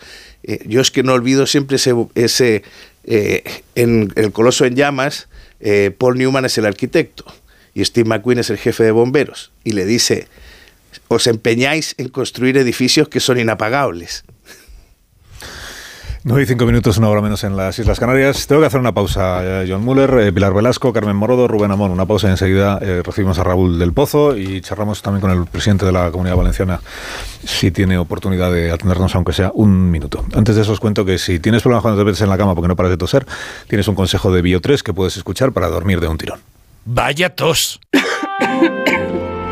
yo es que no olvido siempre ese, ese en el Coloso en Llamas, Paul Newman es el arquitecto y Steve McQueen es el jefe de bomberos y le dice, os empeñáis en construir edificios que son inapagables. No hay cinco minutos, una hora menos en las Islas Canarias. Tengo que hacer una pausa. Eh, John Muller, eh, Pilar Velasco, Carmen Morodo, Rubén Amón. Una pausa y enseguida eh, recibimos a Raúl del Pozo y charlamos también con el presidente de la Comunidad Valenciana si tiene oportunidad de atendernos, aunque sea un minuto. Antes de eso os cuento que si tienes problemas cuando te metes en la cama porque no paras de toser, tienes un consejo de Bio3 que puedes escuchar para dormir de un tirón. Vaya tos.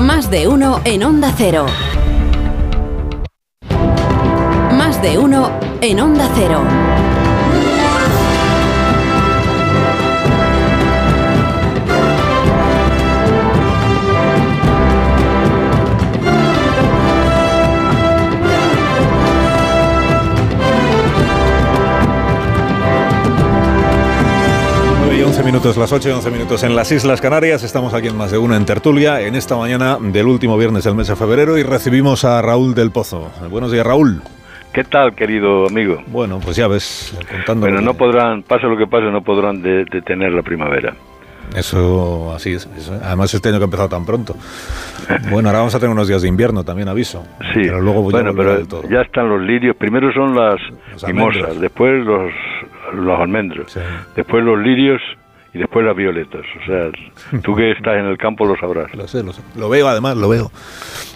Más de uno en Onda Cero. Más de uno en Onda Cero. 11 minutos, las 8 y 11 minutos en las Islas Canarias. Estamos aquí en más de una en tertulia en esta mañana del último viernes del mes de febrero y recibimos a Raúl del Pozo. Buenos días, Raúl. ¿Qué tal, querido amigo? Bueno, pues ya ves, contando. Bueno, no podrán, pase lo que pase, no podrán detener la primavera. Eso así es. Además, este año que ha empezado tan pronto. Bueno, ahora vamos a tener unos días de invierno, también aviso. Sí, pero luego bueno, pero ya están los lirios. Primero son las mimosas, después los, los almendros, después los lirios y después las violetas. O sea, tú que estás en el campo lo sabrás. Lo sé, lo sé. Lo veo además, lo veo.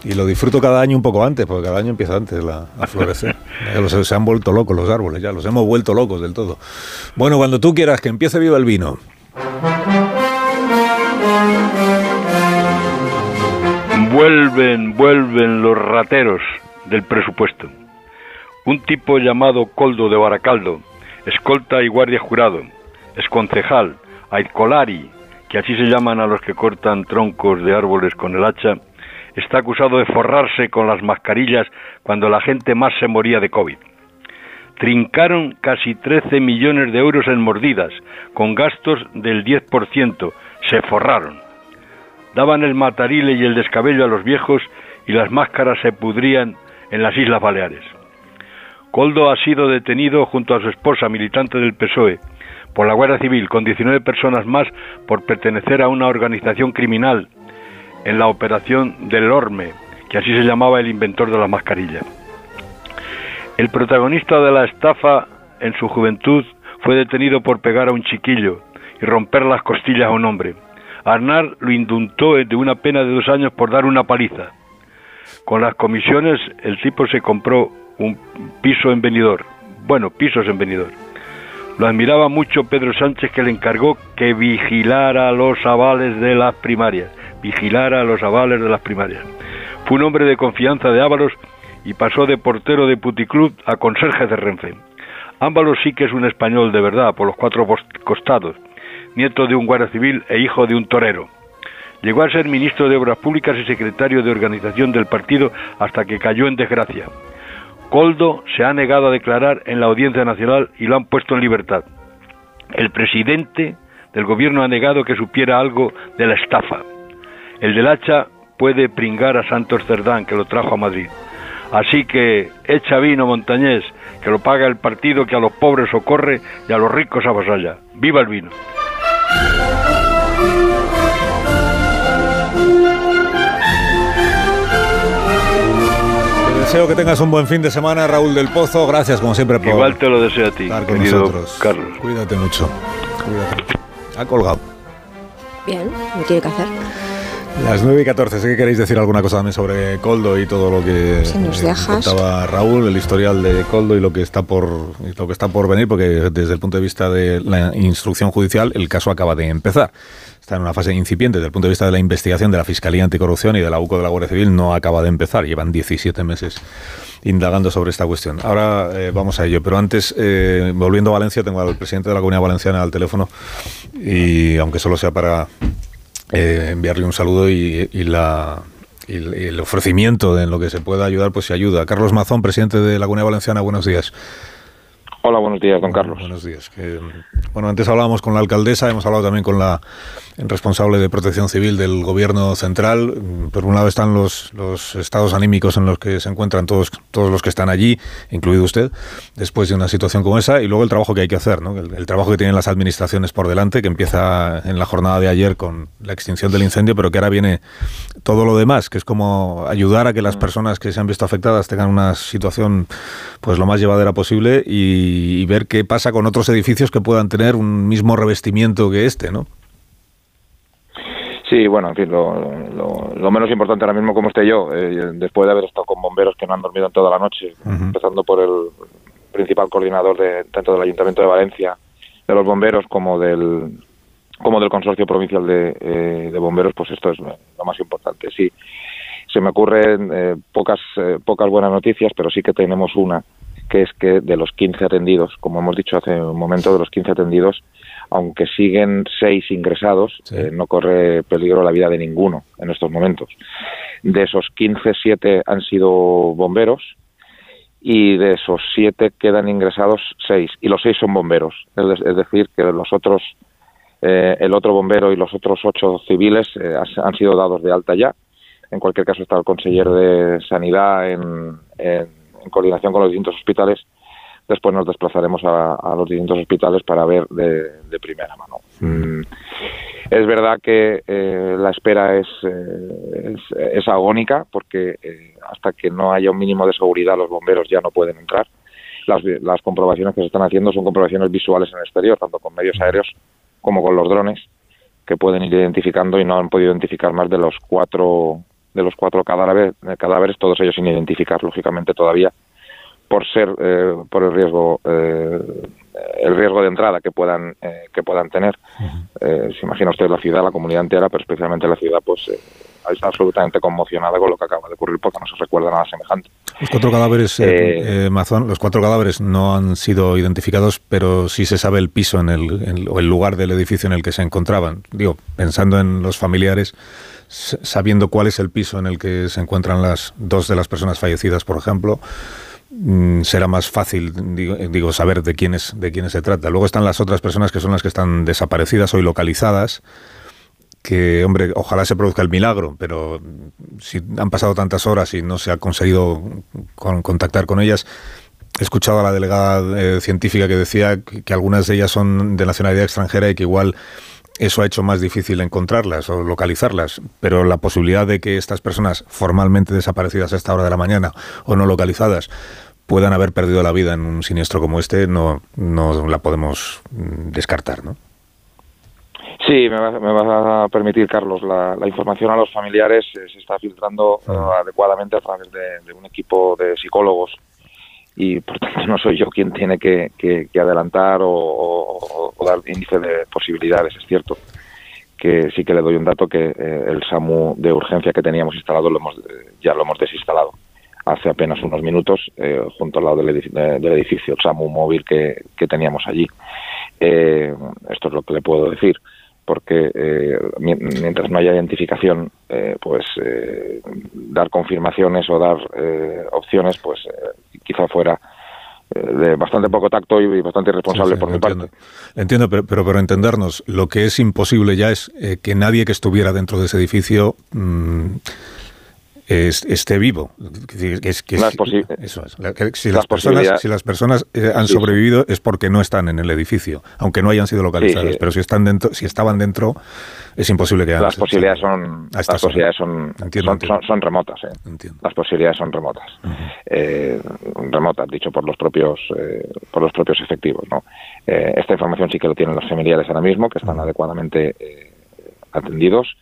Y lo disfruto cada año un poco antes, porque cada año empieza antes la, a florecer. se han vuelto locos los árboles, ya los hemos vuelto locos del todo. Bueno, cuando tú quieras que empiece viva el vino. Vuelven, vuelven los rateros del presupuesto. Un tipo llamado Coldo de Baracaldo, escolta y guardia jurado, es concejal, Aitkolari, que así se llaman a los que cortan troncos de árboles con el hacha, está acusado de forrarse con las mascarillas cuando la gente más se moría de COVID. Trincaron casi 13 millones de euros en mordidas, con gastos del 10%. Se forraron. Daban el matarile y el descabello a los viejos y las máscaras se pudrían en las Islas Baleares. Coldo ha sido detenido junto a su esposa, militante del PSOE, por la Guardia Civil con 19 personas más por pertenecer a una organización criminal en la operación del Orme, que así se llamaba el inventor de la mascarilla. El protagonista de la estafa en su juventud fue detenido por pegar a un chiquillo y romper las costillas a un hombre. Arnar lo indultó de una pena de dos años por dar una paliza. Con las comisiones el tipo se compró un piso en venidor. Bueno, pisos en venidor. Lo admiraba mucho Pedro Sánchez que le encargó que vigilara los avales de las primarias, vigilara los avales de las primarias. Fue un hombre de confianza de Ábalos y pasó de portero de puticlub a conserje de Renfe. Ábalos sí que es un español de verdad, por los cuatro costados, nieto de un guardia civil e hijo de un torero. Llegó a ser ministro de Obras Públicas y secretario de organización del partido hasta que cayó en desgracia. Coldo se ha negado a declarar en la Audiencia Nacional y lo han puesto en libertad. El presidente del gobierno ha negado que supiera algo de la estafa. El del hacha puede pringar a Santos Cerdán, que lo trajo a Madrid. Así que echa vino montañés, que lo paga el partido que a los pobres socorre y a los ricos avasalla. ¡Viva el vino! Deseo que tengas un buen fin de semana, Raúl del Pozo. Gracias, como siempre, por Igual te lo deseo a ti, estar con nosotros. Carlos. Cuídate mucho. Cuídate. Ha colgado. Bien, ¿qué tiene que hacer? Las 9 y 14, sé que queréis decir alguna cosa también sobre Coldo y todo lo que Si nos eh, dejas. contaba Raúl, el historial de Coldo y lo que está por lo que está por venir, porque desde el punto de vista de la instrucción judicial el caso acaba de empezar. Está en una fase incipiente desde el punto de vista de la investigación de la Fiscalía Anticorrupción y de la UCO de la Guardia Civil no acaba de empezar, llevan 17 meses indagando sobre esta cuestión. Ahora eh, vamos a ello, pero antes, eh, volviendo a Valencia, tengo al presidente de la Comunidad Valenciana al teléfono y aunque solo sea para eh, enviarle un saludo y, y la, y el- ofrecimiento de en lo que se pueda ayudar, pues se ayuda. Carlos Mazón, presidente de la Comunidad Valenciana, buenos días. Hola, buenos días, don Carlos. Buenos días. Que, bueno, antes hablábamos con la alcaldesa, hemos hablado también con la responsable de protección civil del gobierno central. Por un lado están los, los estados anímicos en los que se encuentran todos, todos los que están allí, incluido usted, después de una situación como esa, y luego el trabajo que hay que hacer, ¿no? el, el trabajo que tienen las administraciones por delante, que empieza en la jornada de ayer con la extinción del incendio, pero que ahora viene todo lo demás, que es como ayudar a que las personas que se han visto afectadas tengan una situación pues lo más llevadera posible y, y ver qué pasa con otros edificios que puedan tener un mismo revestimiento que este, ¿no? Sí, bueno, en fin, lo, lo- lo menos importante ahora mismo como esté yo, eh, después de haber estado con bomberos que no han dormido en toda la noche, empezando por el principal coordinador de, tanto del Ayuntamiento de Valencia, de los bomberos, como del como del Consorcio Provincial de, eh, de Bomberos, pues esto es lo más importante. Sí, se me ocurren eh, pocas, pocas buenas noticias, pero sí que tenemos una, que es que de los 15 atendidos, como hemos dicho hace un momento, de los 15 atendidos, aunque siguen seis ingresados, eh, no corre peligro la vida de ninguno en estos momentos. De esos 15, siete han sido bomberos y de esos siete quedan ingresados seis y los seis son bomberos. Es, de- es decir, que los otros, eh, el otro bombero y los otros ocho civiles eh, han sido dados de alta ya. En cualquier caso está el consejero de Sanidad en, en- en coordinación con los distintos hospitales. Después nos desplazaremos a, a los distintos hospitales para ver de, de primera mano. Mm, Es verdad que eh, la espera es, eh, es, es agónica porque eh, hasta que no haya un mínimo de seguridad los bomberos ya no pueden entrar. Las, las comprobaciones que se están haciendo son comprobaciones visuales en el exterior, tanto con medios aéreos como con los drones, que pueden ir identificando y no han podido identificar más de los cuatro de los cuatro cadáveres, cadáveres todos ellos sin identificar lógicamente todavía por ser eh, por el riesgo eh, el riesgo de entrada que puedan eh, que puedan tener. Eh, se imagina usted la ciudad la comunidad entera pero especialmente la ciudad pues eh, está absolutamente conmocionada con lo que acaba de ocurrir porque no se recuerda nada semejante. Los cuatro cadáveres, eh, eh, Mazón, los cuatro cadáveres no han sido identificados, pero sí se sabe el piso en el, en- o el lugar del edificio en el que se encontraban. Digo, pensando en los familiares, sabiendo cuál es el piso en el que se encuentran las dos de las personas fallecidas, por ejemplo, mm, será más fácil, eh, digo, saber de quiénes, de quiénes se trata. Luego están las otras personas que son las que están desaparecidas o localizadas que, hombre, ojalá se produzca el milagro, pero si han pasado tantas horas y no se ha conseguido con- contactar con ellas, he escuchado a la delegada eh, científica que decía que, que algunas de ellas son de nacionalidad extranjera y que igual eso ha hecho más difícil encontrarlas o localizarlas, pero la posibilidad de que estas personas formalmente desaparecidas a esta hora de la mañana o no localizadas puedan haber perdido la vida en un siniestro como este no, no la podemos mm, descartar, ¿no? Sí, me vas, me vas a permitir, Carlos. La, la información a los familiares eh, se está filtrando eh, adecuadamente a través de, de un equipo de psicólogos y, por tanto, no soy yo quien tiene que, que- adelantar o, dar índice de posibilidades. Es cierto que sí que le doy un dato que eh, el SAMU de urgencia que teníamos instalado lo hemos, eh, ya lo hemos desinstalado hace apenas unos minutos eh, junto al lado del, edificio, del edificio, el SAMU móvil que, que teníamos allí. Esto es lo que le puedo decir porque eh, mi- mientras no haya identificación, eh, pues eh, dar confirmaciones o dar eh, opciones, pues eh, quizá fuera de bastante poco tacto y bastante irresponsable Sí, sí, por mi entiendo. parte. Entiendo, pero, pero para entendernos, lo que es imposible ya es que nadie que estuviera dentro de ese edificio mm, esté vivo. Es, que eso es. si, las personas, si las personas han sobrevivido es porque no están en el edificio, aunque no hayan sido localizadas. Pero si están dentro, si estaban dentro, es imposible que las posibilidades son las posibilidades son, son, remotas. ¿eh? Las posibilidades son remotas, eh, remotas, dicho por los propios eh, por los propios efectivos. ¿no? esta información sí que lo tienen los familiares ahora mismo, que están adecuadamente atendidos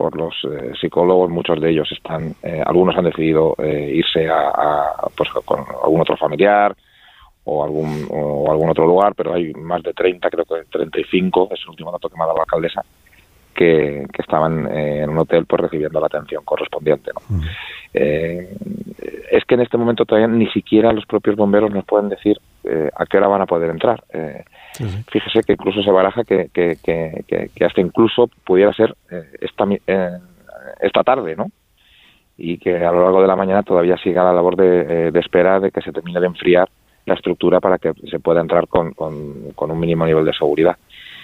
por los eh, psicólogos, muchos de ellos están, eh, algunos han decidido eh, irse a, pues, con algún otro familiar o algún, o algún otro lugar, pero hay más de 30, creo que 35, es el último dato que me ha dado la alcaldesa, que, estaban en un hotel pues recibiendo la atención correspondiente. es que en este momento todavía ni siquiera los propios bomberos nos pueden decir a qué hora van a poder entrar. Fíjese que incluso se baraja que, que, que, hasta incluso pudiera ser eh, esta, eh, esta tarde, ¿no? Y que a lo largo de la mañana todavía siga la labor de, eh, de esperar de que se termine de enfriar la estructura para que se pueda entrar con, con, con un mínimo nivel de seguridad.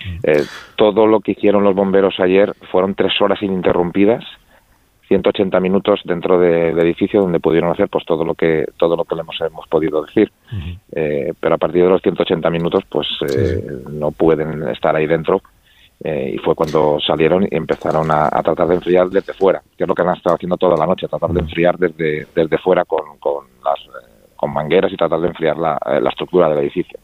Mm. todo lo que hicieron los bomberos ayer fueron tres horas ininterrumpidas 180 minutos dentro del edificio donde pudieron hacer pues todo lo que todo lo que le hemos, hemos podido decir. Eh, pero a partir de los 180 minutos pues eh, no pueden estar ahí dentro eh, y fue cuando salieron y empezaron a, tratar de enfriar desde fuera que es lo que han estado haciendo toda la noche tratar de enfriar desde desde fuera con, con las con mangueras y tratar de enfriar la, la estructura del edificio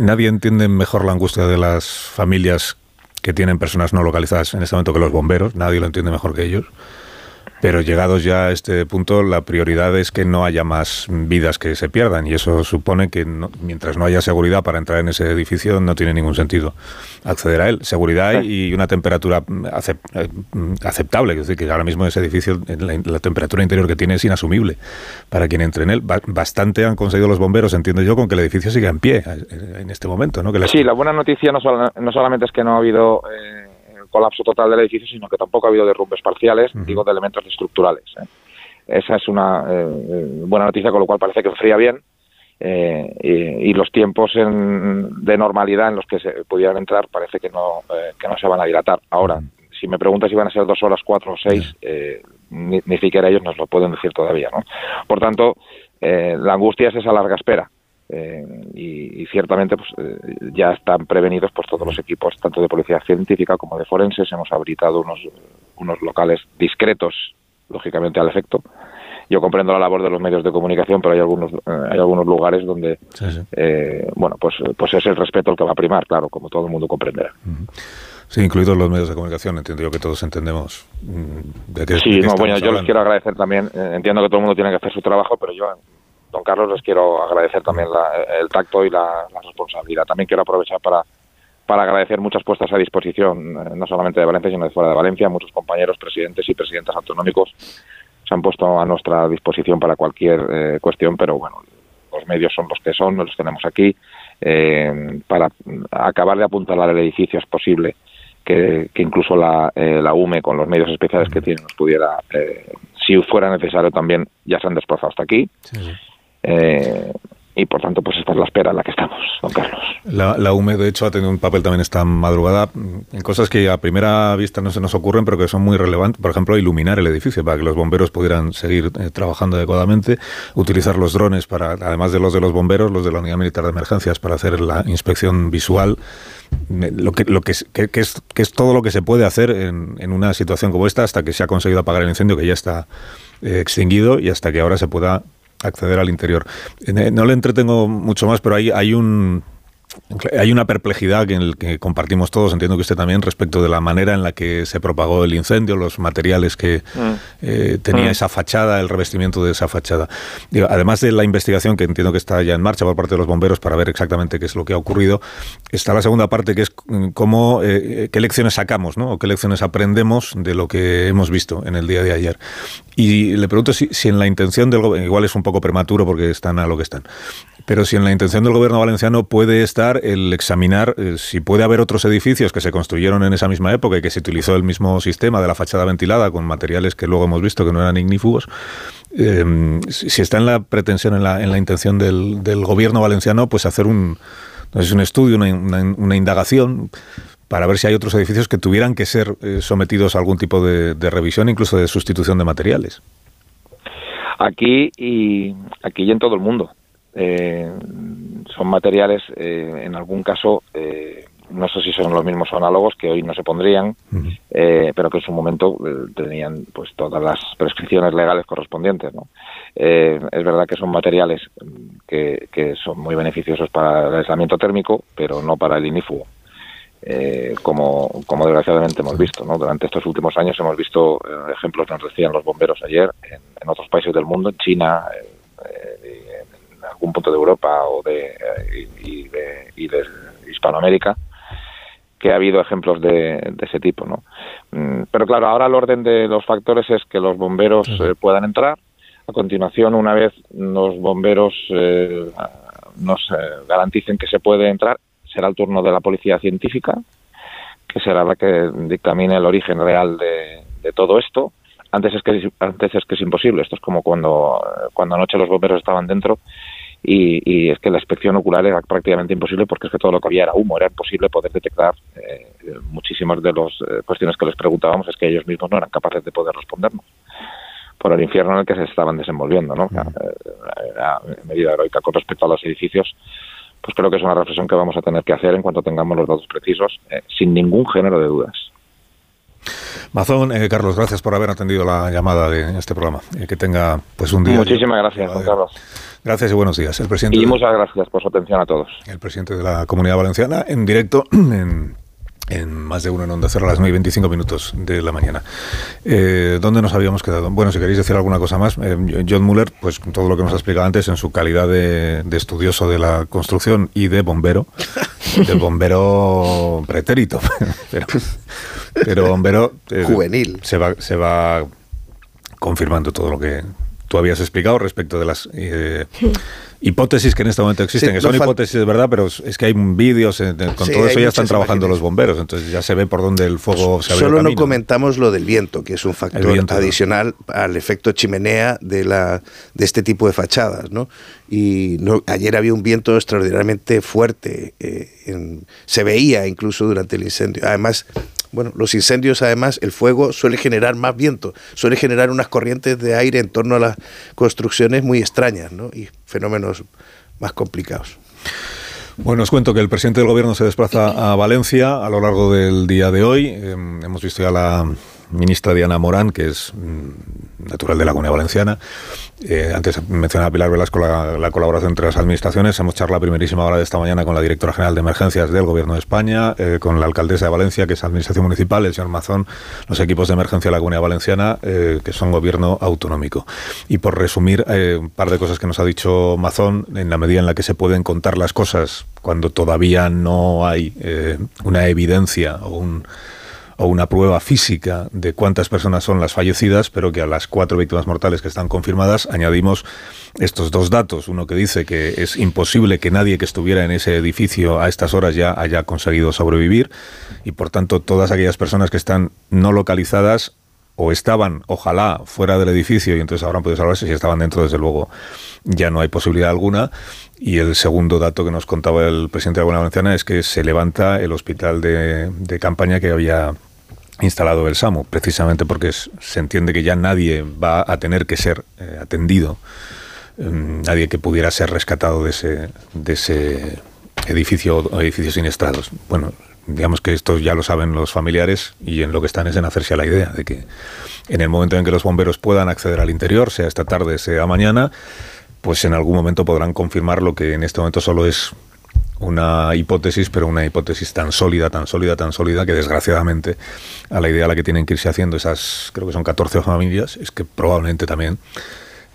nadie entiende mejor la angustia de las familias que tienen personas no localizadas en este momento que los bomberos, nadie lo entiende mejor que ellos. Pero llegados ya a este punto, la prioridad es que no haya más vidas que se pierdan y eso supone que mientras no haya seguridad para entrar en ese edificio no tiene ningún sentido acceder a él. Seguridad y una temperatura eh, aceptable, es decir, que ahora mismo ese edificio, la, temperatura interior que tiene es inasumible para quien entre en él. Bastante han conseguido los bomberos, entiendo yo, con que el edificio siga en pie eh, en este momento. ¿no? Sí, la buena noticia no, no solamente es que no ha habido... Eh, colapso total del edificio, sino que tampoco ha habido derrumbes parciales, digo, de elementos estructurales. ¿eh? Esa es una eh, buena noticia, con lo cual parece que enfría bien eh, y, los tiempos de normalidad en los que se pudieran entrar parece que no, que no se van a dilatar. Ahora, si me preguntas si van a ser dos horas, cuatro o seis, ni, ni, siquiera ellos nos lo pueden decir todavía. ¿no? Por tanto, la angustia es esa larga espera. Eh, y, ciertamente pues, eh, ya están prevenidos pues todos los equipos tanto de policía científica como de forenses. Hemos habilitado unos unos locales discretos lógicamente al efecto. Yo comprendo la labor de los medios de comunicación pero hay algunos eh, hay algunos lugares donde bueno pues pues es el respeto el que va a primar claro como todo el mundo comprenderá. Sí, incluidos los medios de comunicación, entiendo yo que todos entendemos mm, de qué Sí, no, bueno, yo les quiero agradecer también, entiendo que todo el mundo tiene que hacer su trabajo, pero yo don Carlos, les quiero agradecer también el tacto y la, responsabilidad. También quiero aprovechar para, para agradecer muchas puestas a disposición, eh, no solamente de Valencia, sino de fuera de Valencia. Muchos compañeros, presidentes y presidentas autonómicos se han puesto a nuestra disposición para cualquier eh, cuestión, pero bueno, los medios son los que son, los tenemos aquí. Eh, para acabar de apuntalar el edificio es posible que, incluso la, la UME, con los medios especiales que tiene, nos pudiera, si fuera necesario también, ya se han desplazado hasta aquí. Eh, y por tanto pues esta es la espera en la que estamos, don Carlos. La, la UME de hecho ha tenido un papel también esta madrugada en cosas que a primera vista no se nos ocurren pero que son muy relevantes, por ejemplo iluminar el edificio para que los bomberos pudieran seguir eh, trabajando adecuadamente, utilizar los drones para, además de los de los bomberos, los de la Unidad Militar de Emergencias para hacer la inspección visual, lo que, lo que, es, que, es, que es todo lo que se puede hacer en, en, una situación como esta hasta que se ha conseguido apagar el incendio que ya está eh, extinguido y hasta que ahora se pueda acceder al interior. Eh, no le entretengo mucho más, pero hay, hay un hay una perplejidad que, en el que compartimos todos, entiendo que usted también, respecto de la manera en la que se propagó el incendio, los materiales que mm. eh, tenía mm. esa fachada, el revestimiento de esa fachada. además de la investigación que entiendo que está ya en marcha por parte de los bomberos para ver exactamente qué es lo que ha ocurrido, está la segunda parte que es mm, cómo, eh, qué lecciones sacamos, ¿no? O qué lecciones aprendemos de lo que hemos visto en el día de ayer. Y le pregunto si, si en la intención del gobierno, igual es un poco prematuro porque están a lo que están, pero si en la intención del gobierno valenciano puede estar el examinar eh, si puede haber otros edificios que se construyeron en esa misma época y que se utilizó el mismo sistema de la fachada ventilada con materiales que luego hemos visto que no eran ignífugos, eh, si está en la pretensión, en la, en la intención del, del, gobierno valenciano, pues hacer un, un estudio, una, una, indagación para ver si hay otros edificios que tuvieran que ser eh, sometidos a algún tipo de, de revisión, incluso de sustitución de materiales. Aquí y aquí y en todo el mundo. Eh, son materiales, eh, en algún caso, eh, no sé si son los mismos análogos que hoy no se pondrían, pero que en su momento tenían pues todas las prescripciones legales correspondientes. ¿no? es verdad que son materiales que, que, son muy beneficiosos para el aislamiento térmico, pero no para el inífugo. como, como desgraciadamente hemos visto. ¿no? Durante estos últimos años hemos visto ejemplos, nos decían los bomberos ayer, en, en otros países del mundo, en China, algún punto de Europa o de, eh, y, de, y de Hispanoamérica, que ha habido ejemplos de, ese tipo, ¿no? Mm, pero claro, ahora el orden de los factores es que los bomberos eh, puedan entrar. A continuación, una vez los bomberos eh, nos garanticen que se puede entrar, será el turno de la policía científica, que será la que dictamine el origen real de, de todo esto. Antes es que antes es que es imposible. Esto es como cuando cuando anoche los bomberos estaban dentro y, es que la inspección ocular era prácticamente imposible porque es que todo lo que había era humo, era imposible poder detectar eh, muchísimas de las eh, cuestiones que les preguntábamos es que ellos mismos no eran capaces de poder respondernos por el infierno en el que se estaban desenvolviendo, ¿no? Eh, medida heroica con respecto a los edificios, pues creo que es una reflexión que vamos a tener que hacer en cuanto tengamos los datos precisos, eh, sin ningún género de dudas. Mazón, Carlos, gracias por haber atendido la llamada de este programa. que tenga pues un día. Muchísimas gracias, Juan Carlos. Gracias y buenos días. El presidente y muchas gracias por su atención a todos. El presidente de la Comunidad Valenciana en directo en, más de uno en Onda Cero a las 9 y 25 minutos de la mañana. Eh, ¿Dónde nos habíamos quedado? Bueno, si queréis decir alguna cosa más, eh, John Muller, pues todo lo que nos ha explicado antes en su calidad de, estudioso de la construcción y de bombero, de bombero pretérito, pero, bombero eh, juvenil. Se va, se va confirmando todo lo que tú habías explicado respecto de las eh, hipótesis que en este momento existen, que son hipótesis de verdad, pero es que hay vídeos, con todo eso ya están trabajando los bomberos, entonces ya se ve por dónde el fuego se abre Solo no comentamos lo del viento, que es un factor adicional al efecto chimenea de, la, de este tipo de fachadas, ¿no? Y no, ayer había un viento extraordinariamente fuerte, eh, se veía incluso durante el incendio. Además, bueno, los incendios además, el fuego suele generar más viento, suele generar unas corrientes de aire en torno a las construcciones muy extrañas ¿no? y fenómenos más complicados. Bueno, os cuento que el presidente del gobierno se desplaza a Valencia a lo largo del día de hoy. Em, hemos visto ya la ministra Diana Morán, que es mm, natural de la Comunidad Valenciana. Eh, antes mencionaba Pilar Velasco la, la, colaboración entre las administraciones. Hemos charlado la primerísima hora de esta mañana con la directora general de emergencias del Gobierno de España, eh, con la alcaldesa de Valencia, que es Administración Municipal, el señor Mazón, los equipos de emergencia de la Comunidad Valenciana, eh, que son Gobierno autonómico. Y por resumir, un par de cosas que nos ha dicho Mazón, en la medida en la que se pueden contar las cosas cuando todavía no hay una evidencia o un o una prueba física de cuántas personas son las fallecidas, pero que a las cuatro víctimas mortales que están confirmadas añadimos estos dos datos. Uno que dice que es imposible que nadie que estuviera en ese edificio a estas horas ya haya conseguido sobrevivir y por tanto todas aquellas personas que están no localizadas o estaban, ojalá, fuera del edificio y entonces habrán podido salvarse. Si estaban dentro, desde luego, ya no hay posibilidad alguna. Y el segundo dato que nos contaba el presidente de la Valenciana es que se levanta el hospital de, campaña que había instalado el SAMU, precisamente porque se entiende que ya nadie va a tener que ser eh, atendido, mm, nadie que pudiera ser rescatado de ese, de ese edificio o edificios siniestrados. Bueno, digamos que esto ya lo saben los familiares y en lo que están es en hacerse a la idea de que en el momento en que los bomberos puedan acceder al interior, sea esta tarde, sea mañana, pues en algún momento podrán confirmar lo que en este momento solo es una hipótesis, pero una hipótesis tan sólida, tan sólida, tan sólida, que desgraciadamente a la idea a la que tienen que irse haciendo esas, creo que son 14 familias, es que probablemente también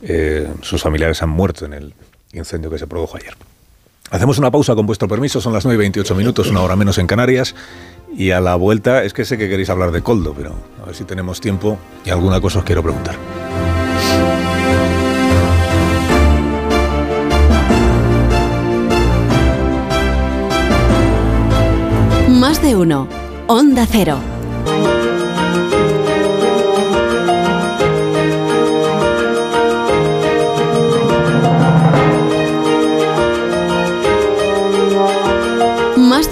eh, sus familiares han muerto en el incendio que se produjo ayer. Hacemos una pausa con vuestro permiso, son las 9 y 28 minutos, una hora menos en Canarias. Y a la vuelta, es que sé que queréis hablar de Coldo, pero a ver si tenemos tiempo y alguna cosa os quiero preguntar. Más de uno. Onda Cero.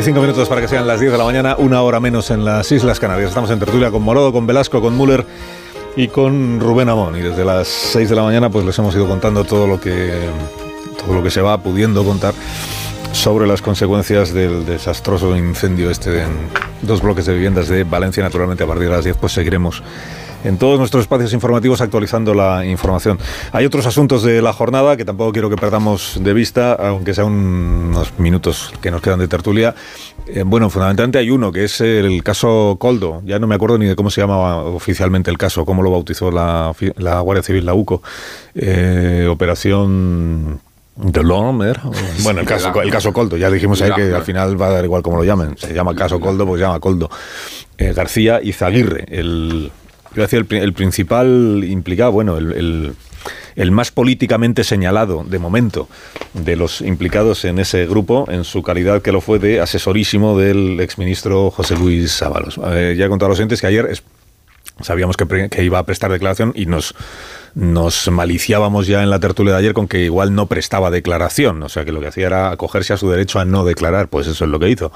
25 minutos para que sean las 10 de la mañana, una hora menos en las Islas Canarias. Estamos en tertulia con Morodo, con Velasco, con Müller y con Rubén Amón. Y desde las 6 de la mañana pues les hemos ido contando todo lo que, todo lo que se va pudiendo contar sobre las consecuencias del desastroso incendio este en dos bloques de viviendas de Valencia. Naturalmente a partir de las 10 pues seguiremos en todos nuestros espacios informativos actualizando la información. Hay otros asuntos de la jornada que tampoco quiero que perdamos de vista, aunque sean unos minutos que nos quedan de tertulia. Eh, bueno, fundamentalmente hay uno, que es el caso Coldo. Ya no me acuerdo ni de cómo se llamaba oficialmente el caso, cómo lo bautizó la, Guardia Civil, la UCO. Eh, operación... De. Bueno, el caso, el caso Coldo. Ya dijimos ahí que al final va a dar igual como lo llamen. Se llama caso Coldo, pues se llama Coldo. Eh, García y Zaguirre, el, yo decía, el, principal implicado, bueno, el, el, más políticamente señalado de momento de los implicados en ese grupo, en su calidad que lo fue de asesorísimo del exministro José Luis Ábalos. Eh, ya he contado a los entes que ayer sabíamos que, que iba a prestar declaración y nos nos maliciábamos ya en la tertulia de ayer con que igual no prestaba declaración, o sea que lo que hacía era acogerse a su derecho a no declarar, pues eso es lo que hizo.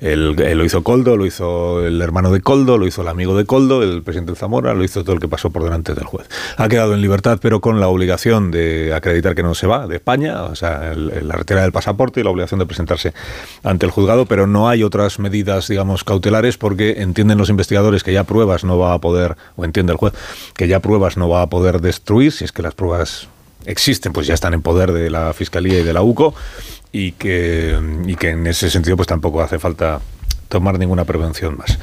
Él, lo hizo Coldo, lo hizo el hermano de Coldo, lo hizo el amigo de Coldo, el presidente Zamora, lo hizo todo el que pasó por delante del juez. Ha quedado en libertad, pero con la obligación de acreditar que no se va de España, o sea, la retirada del pasaporte y la obligación de presentarse ante el juzgado, pero no hay otras medidas, digamos, cautelares porque entienden los investigadores que ya pruebas no va a poder, o entiende el juez, que ya pruebas no va a poder destruir, si es que las pruebas existen, pues ya están en poder de la Fiscalía y de la UCO, y que, y que en ese sentido pues tampoco hace falta tomar ninguna prevención más.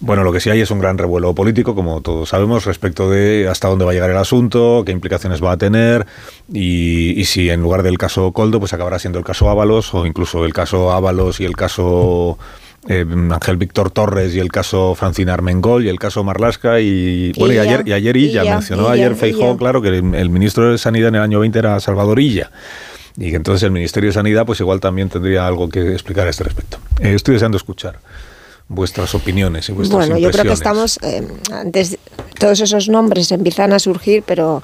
Bueno, lo que sí hay es un gran revuelo político, como todos sabemos, respecto de hasta dónde va a llegar el asunto, qué implicaciones va a tener y, y si en lugar del caso Coldo, pues acabará siendo el caso Ábalos o incluso el caso Ábalos y el caso eh, Ángel Víctor Torres y el caso Francina Armengol y el caso Marlasca y, bueno, y ayer y ayer Illa, mencionó ayer Feijó, claro que el, ministro de Sanidad en el año 20 era Salvador Illa. Y que entonces el Ministerio de Sanidad pues igual también tendría algo que explicar a este respecto. Eh, estoy deseando escuchar vuestras opiniones y vuestras Bueno, yo creo que estamos, eh, antes, todos esos nombres empiezan a surgir, pero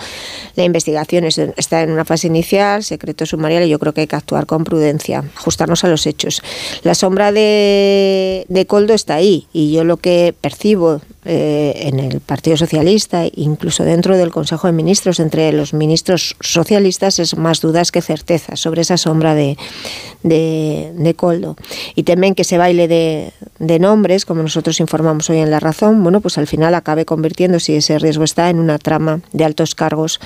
la investigación está en una fase inicial, secreto sumarial, y yo creo que hay que actuar con prudencia, ajustarnos a los hechos. La sombra de, de Coldo está ahí, y yo lo que percibo eh, en el Partido Socialista, incluso dentro del Consejo de Ministros, entre los ministros socialistas, es más dudas que certezas sobre esa sombra de, de, Coldo. Y temen que ese baile de, de, nombres, como nosotros informamos hoy en La Razón, bueno, pues al final acabe convirtiendo, si ese riesgo está, en una trama de altos cargos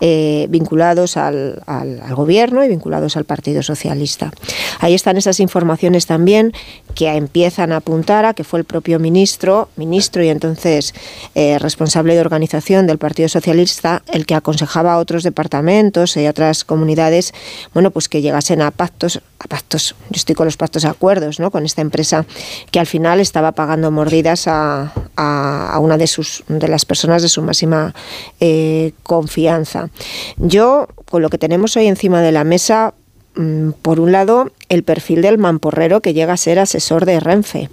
eh, vinculados al, al, al gobierno y vinculados al Partido Socialista. Ahí están esas informaciones también que empiezan a apuntar a que fue el propio ministro, ministro y entonces eh, responsable de organización del Partido Socialista, el que aconsejaba a otros departamentos y otras comunidades, bueno, pues que llegasen a pactos, a pactos, yo estoy con los pactos de acuerdos, ¿no? Con esta empresa que al final estaba pagando mordidas a, a, una de sus de las personas de su máxima eh, confianza. Yo, con lo que tenemos hoy encima de la mesa, por un lado, el perfil del mamporrero que llega a ser asesor de Renfe.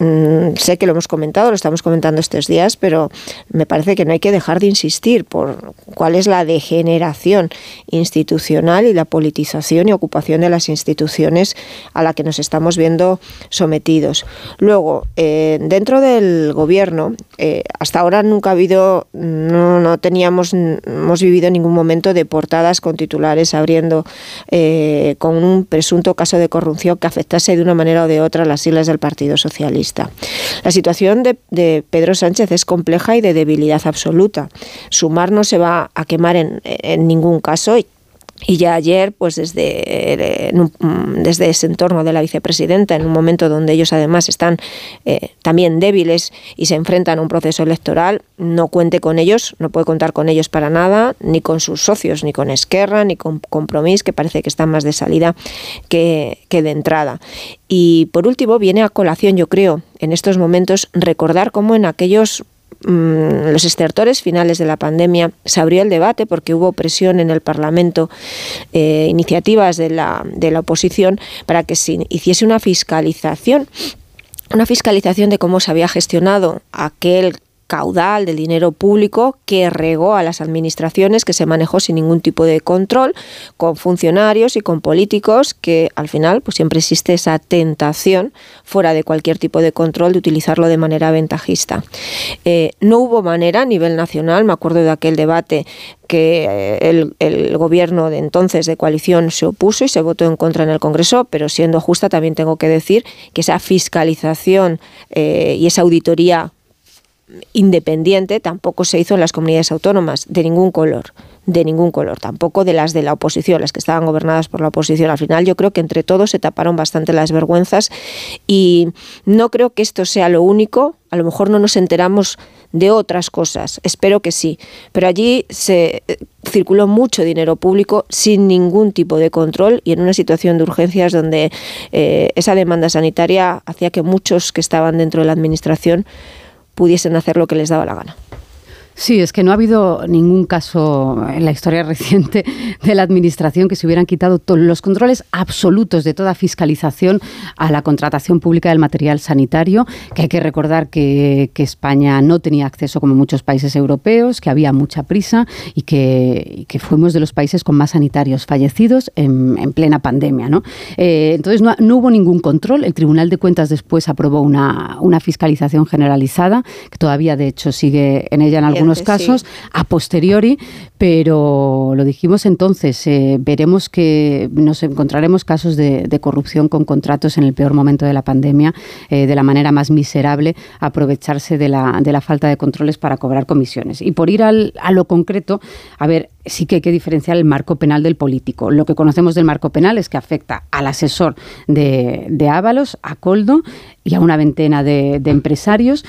Mm, sé que lo hemos comentado, lo estamos comentando estos días, pero me parece que no hay que dejar de insistir por cuál es la degeneración institucional y la politización y ocupación de las instituciones a la que nos estamos viendo sometidos. Luego, eh, dentro del gobierno, eh, hasta ahora nunca ha habido, no, teníamos, hemos vivido ningún momento de portadas con titulares abriendo eh, con un presunto caso de corrupción que afectase de una manera o de otra las siglas del Partido Socialista. La situación de, Pedro Sánchez es compleja y de debilidad absoluta. Sumar no se va a quemar en, en ningún caso y y ya ayer, pues desde, eh, mm, desde ese entorno de la vicepresidenta, en un momento donde ellos además están eh, también débiles y se enfrentan a un proceso electoral, no cuente con ellos, no puede contar con ellos para nada, ni con sus socios, ni con Esquerra, ni con Compromís, que parece que están más de salida que, que de entrada. Y por último, viene a colación, yo creo, en estos momentos, recordar cómo en aquellos Mm, los estertores finales de la pandemia se abrió el debate porque hubo presión en el Parlamento, eh, iniciativas de la, de la oposición para que se hiciese una fiscalización una fiscalización de cómo se había gestionado aquel caudal del dinero público que regó a las administraciones, que se manejó sin ningún tipo de control, con funcionarios y con políticos, que al final pues siempre existe esa tentación, fuera de cualquier tipo de control, de utilizarlo de manera ventajista. Eh, no hubo manera a nivel nacional, me acuerdo de aquel debate que eh, el, gobierno de entonces de coalición se opuso y se votó en contra en el Congreso, pero siendo justa también tengo que decir que esa fiscalización eh, y esa auditoría independiente tampoco se hizo en las comunidades autónomas, de ningún color, de ningún color, tampoco de las de la oposición, las que estaban gobernadas por la oposición. Al final yo creo que entre todos se taparon bastante las vergüenzas y no creo que esto sea lo único, a lo mejor no nos enteramos de otras cosas, espero que sí, pero allí se eh, circuló mucho dinero público sin ningún tipo de control y en una situación de urgencias donde eh, esa demanda sanitaria hacía que muchos que estaban dentro de la administración pudiesen hacer lo que les daba la gana. Sí, es que no ha habido ningún caso en la historia reciente de la Administración que se hubieran quitado los controles absolutos de toda fiscalización a la contratación pública del material sanitario, que hay que recordar que, España no tenía acceso como muchos países europeos, que había mucha prisa y que, fuimos de los países con más sanitarios fallecidos en, plena pandemia. ¿no? Eh, entonces no, hubo ningún control. El Tribunal de Cuentas después aprobó una, una fiscalización generalizada, que todavía de hecho sigue en ella en algunos casos, a posteriori, pero lo dijimos entonces, eh, veremos que nos encontraremos casos de, corrupción con contratos en el peor momento de la pandemia, eh, de la manera más miserable, aprovecharse de la, de la falta de controles para cobrar comisiones. Y por ir al, a lo concreto, a ver, sí que hay que diferenciar el marco penal del político. Lo que conocemos del marco penal es que afecta al asesor de, de Ábalos, a Coldo y a una veintena de, de empresarios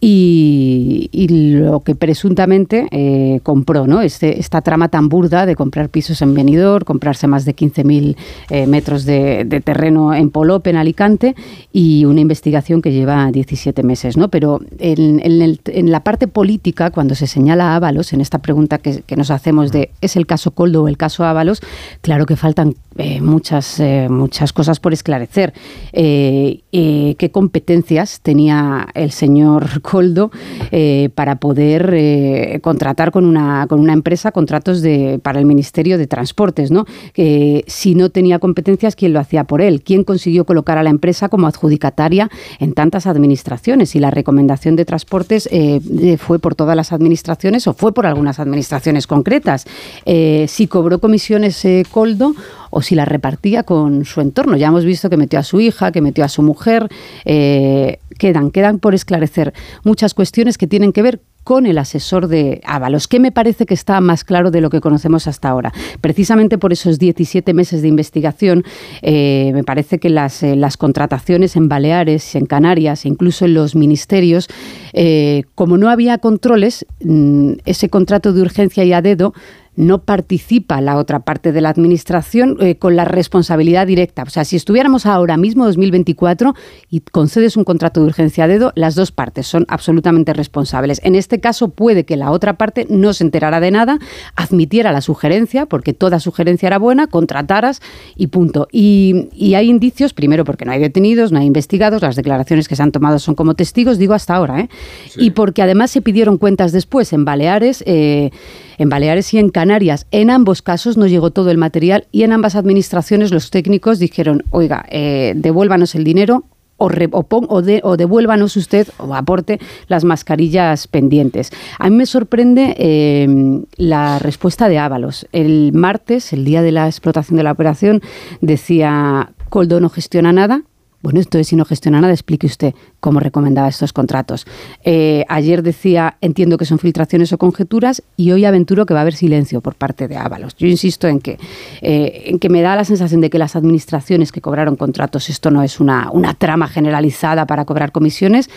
y, lo que presuntamente eh, compró, ¿no? Este, esta trama tan burda de comprar pisos en Benidorm, comprarse más de 15.000 eh, metros de, terreno en Polop, en Alicante, y una investigación que lleva 17 meses, ¿no? Pero en, la parte política, cuando se señala a Ábalos, en esta pregunta que, nos hacemos de ¿es el caso Coldo o el caso Ábalos? Claro que faltan eh, muchas, muchas cosas por esclarecer. ¿Qué competencias tenía el señor Coldo eh, para poder eh, contratar con una, con una empresa contratos de, para el Ministerio de Transportes. ¿no? Que si no tenía competencias, ¿quién lo hacía por él? ¿Quién consiguió colocar a la empresa como adjudicataria en tantas administraciones? Y la recomendación de Transportes eh, fue por todas las administraciones o fue por algunas administraciones concretas. si cobró comisiones Coldo o si las repartía con su entorno. Ya hemos visto que metió a su hija, que metió a su mujer. quedan, quedan por esclarecer muchas cuestiones que tienen que ver con el asesor de Ábalos, que me parece que está más claro de lo que conocemos hasta ahora. Precisamente por esos 17 meses de investigación, eh, me parece que las, eh, las, contrataciones en Baleares, en Canarias, e incluso en los ministerios, eh, como no había controles, mm, ese contrato de urgencia y a dedo no participa la otra parte de la administración eh, con la responsabilidad directa. O sea, si estuviéramos ahora mismo, 2024, y concedes un contrato de urgencia a dedo, las dos partes son absolutamente responsables. En este caso puede que la otra parte no se enterara de nada, admitiera la sugerencia, porque toda sugerencia era buena, contrataras y punto. Y, hay indicios, primero porque no hay detenidos, no hay investigados, las declaraciones que se han tomado son como testigos, digo hasta ahora, ¿eh? y porque además se pidieron cuentas después en Baleares. Eh, en Baleares y en Canarias, en ambos casos no llegó todo el material y en ambas administraciones los técnicos dijeron, oiga, eh, devuélvanos el dinero o, o, devuélvanos usted o aporte las mascarillas pendientes. A mí me sorprende eh, la respuesta de Ábalos. El martes, el día de la explotación de la operación, decía, Coldo no gestiona nada, bueno, entonces si no gestiona nada, explique usted cómo recomendaba estos contratos. Eh, ayer decía, entiendo que son filtraciones o conjeturas, y hoy aventuro que va a haber silencio por parte de Ábalos. Yo insisto en que, eh, en que me da la sensación de que las administraciones que cobraron contratos, esto no es una, una trama generalizada para cobrar comisiones,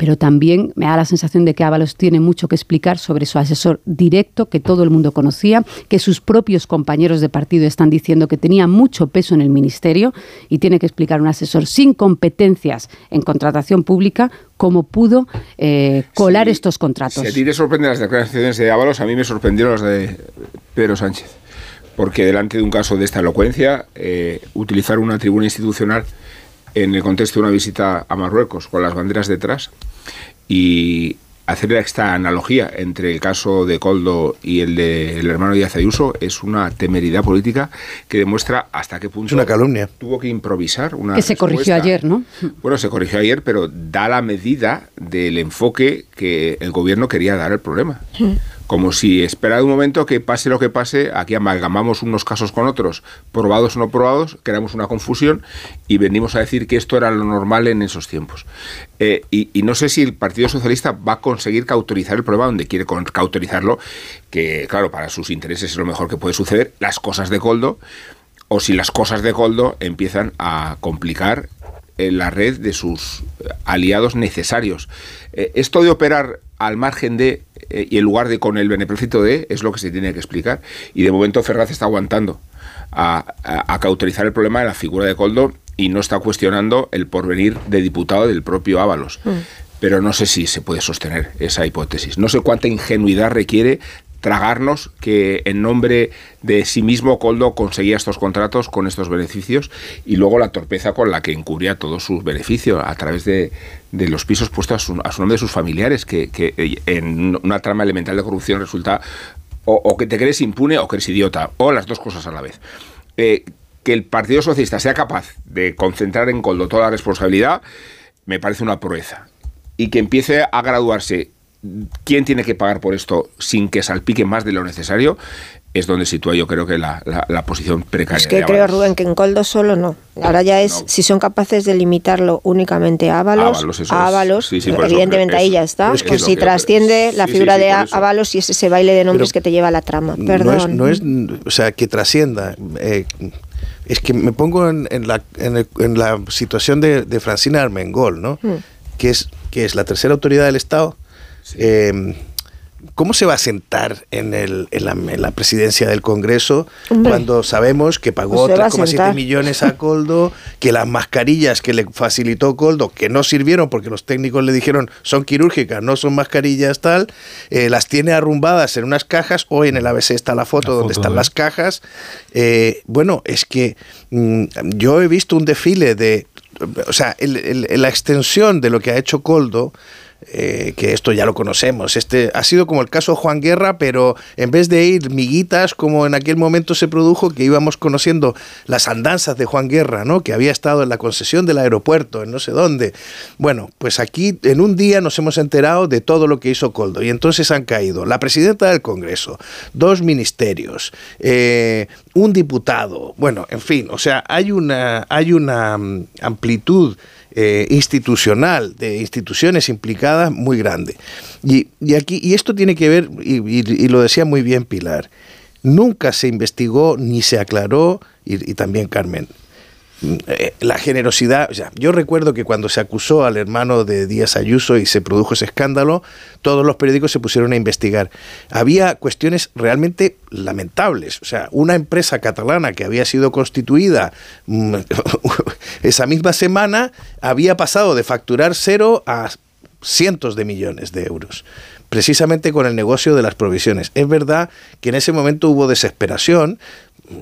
pero también me da la sensación de que Ábalos tiene mucho que explicar sobre su asesor directo, que todo el mundo conocía, que sus propios compañeros de partido están diciendo que tenía mucho peso en el ministerio y tiene que explicar un asesor sin competencias en contratación pública cómo pudo eh, colar estos contratos. Si a ti te sorprenden las declaraciones de Ábalos, a mí me sorprendieron las de Pedro Sánchez, porque delante de un caso de esta elocuencia, eh, utilizar una tribuna institucional en el contexto de una visita a Marruecos con las banderas detrás y hacer esta analogía entre el caso de Coldo y el del hermano Díaz Ayuso es una temeridad política que demuestra hasta qué punto una calumnia. tuvo que improvisar una que se corrigió ayer, ¿no? Bueno, se corrigió ayer, pero da la medida del enfoque que el gobierno quería dar al problema como si esperara un momento que pase lo que pase, aquí amalgamamos unos casos con otros, probados o no probados, creamos una confusión y venimos a decir que esto era lo normal en esos tiempos. Eh, y, no sé si el Partido Socialista va a conseguir cautorizar el problema donde quiere cautorizarlo, que claro, para sus intereses es lo mejor que puede suceder, las cosas de Coldo, o si las cosas de Coldo empiezan a complicar eh, la red de sus aliados necesarios. Eh, esto de operar al margen de eh, y en lugar de con el beneplácito de, es lo que se tiene que explicar. Y de momento Ferraz está aguantando a, a, cauterizar el problema de la figura de Coldo y no está cuestionando el porvenir de diputado del propio Ábalos. Mm. Pero no sé si se puede sostener esa hipótesis. No sé cuánta ingenuidad requiere tragarnos que en nombre de sí mismo Coldo conseguía estos contratos con estos beneficios y luego la torpeza con la que encubría todos sus beneficios a través de, los pisos puestos a su, nombre de sus familiares, que, en una trama elemental de corrupción resulta o, que te crees impune o que eres idiota, o las dos cosas a la vez. Eh, que el Partido Socialista sea capaz de concentrar en Coldo toda la responsabilidad me parece una proeza. Y que empiece a graduarse quién tiene que pagar por esto sin que salpique más de lo necesario, es donde sitúa yo creo que la, la, posición precaria. Es que creo, Rubén, que en Coldo solo no. Ahora ya es, si son capaces de limitarlo únicamente a Ábalos, a Ábalos, evidentemente ahí ya está. pues si trasciende la figura de Ábalos y es ese baile de nombres que te lleva a la trama. Perdón. No es, o sea, que trascienda. Eh, es que me pongo en, la, en, la situación de, Francina Armengol, ¿no? Hmm. Que, es, que es la tercera autoridad del Estado eh, ¿Cómo se va a sentar en, el, en, la, presidencia del Congreso cuando sabemos que pagó 3,7 pues millones a Coldo, que las mascarillas que le facilitó Coldo, que no sirvieron porque los técnicos le dijeron son quirúrgicas, no son mascarillas tal, eh, las tiene arrumbadas en unas cajas, hoy en el ABC está la foto donde están las cajas. Eh, bueno, es que mm, yo he visto un desfile de, o sea, la extensión de lo que ha hecho Coldo, eh, que esto ya lo conocemos. Este ha sido como el caso Juan Guerra, pero en vez de ir miguitas como en aquel momento se produjo, que íbamos conociendo las andanzas de Juan Guerra, ¿no? Que había estado en la concesión del aeropuerto, en no sé dónde. Bueno, pues aquí en un día nos hemos enterado de todo lo que hizo Coldo y entonces han caído la presidenta del Congreso, dos ministerios, eh, un diputado, bueno, en fin, o sea, hay una hay una mm, amplitud eh, institucional, de instituciones implicadas muy grande. Y, aquí, y esto tiene que ver, y, lo decía muy bien Pilar, nunca se investigó ni se aclaró, y también Carmen, eh, la generosidad, yo recuerdo que cuando se acusó al hermano de Díaz Ayuso y se produjo ese escándalo, todos los periódicos se pusieron a investigar. Había cuestiones realmente lamentables, o sea, una empresa catalana que había sido constituida mm, esa misma semana había pasado de facturar cero a cientos de millones de euros precisamente con el negocio de las provisiones. Es verdad que en ese momento hubo desesperación,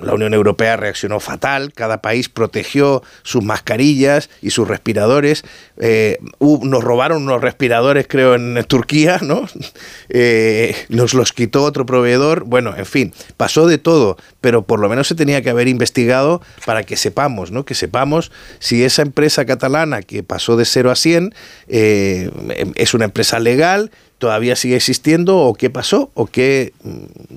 la Unión Europea reaccionó fatal, cada país protegió sus mascarillas y sus respiradores. Eh, nos robaron unos respiradores, creo, en Turquía, ¿no? Eh, nos los quitó otro proveedor. Bueno, en fin, pasó de todo, pero por lo menos se tenía que haber investigado para que sepamos, ¿no? Que sepamos si esa empresa catalana que pasó de 0 a 100 eh, es una empresa legal, todavía sigue existiendo o qué pasó o qué mm,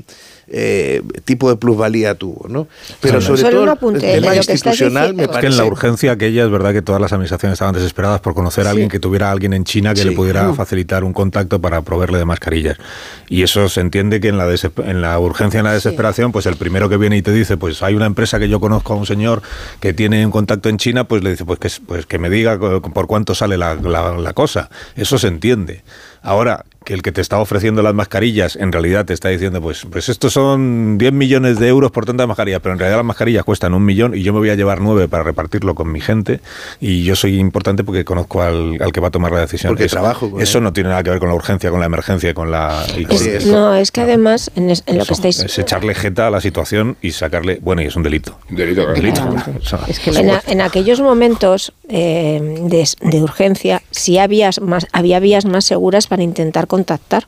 eh, tipo de plusvalía tuvo, ¿no? Pero sobre todo el tema institucional me parece... que en la urgencia aquella es verdad que todas las administraciones estaban desesperadas por conocer a alguien que tuviera a alguien en China que le pudiera mm. facilitar un contacto para proveerle de mascarillas. Y eso se entiende que en la, en la urgencia, en la desesperación, pues el primero que viene y te dice, pues hay una empresa que yo conozco a un señor que tiene un contacto en China, pues le dice, pues que, pues que me diga por cuánto sale la, la cosa. Eso se entiende. Ahora, que el que te está ofreciendo las mascarillas en realidad te está diciendo, pues, pues estos son 10 millones de euros por tanta mascarilla, pero en realidad las mascarillas cuestan un millón y yo me voy a llevar nueve para repartirlo con mi gente y yo soy importante porque conozco al, que va a tomar la decisión. Porque eso, trabajo. Eso no tiene nada que ver con la urgencia, con la emergencia, con la... no, es que además en, lo que estáis... Es echarle jeta a la situación y sacarle... Bueno, y es un delito. Delito, delito. en, aquellos momentos eh, de, urgencia, sí había, más, había vías más seguras para intentar contactar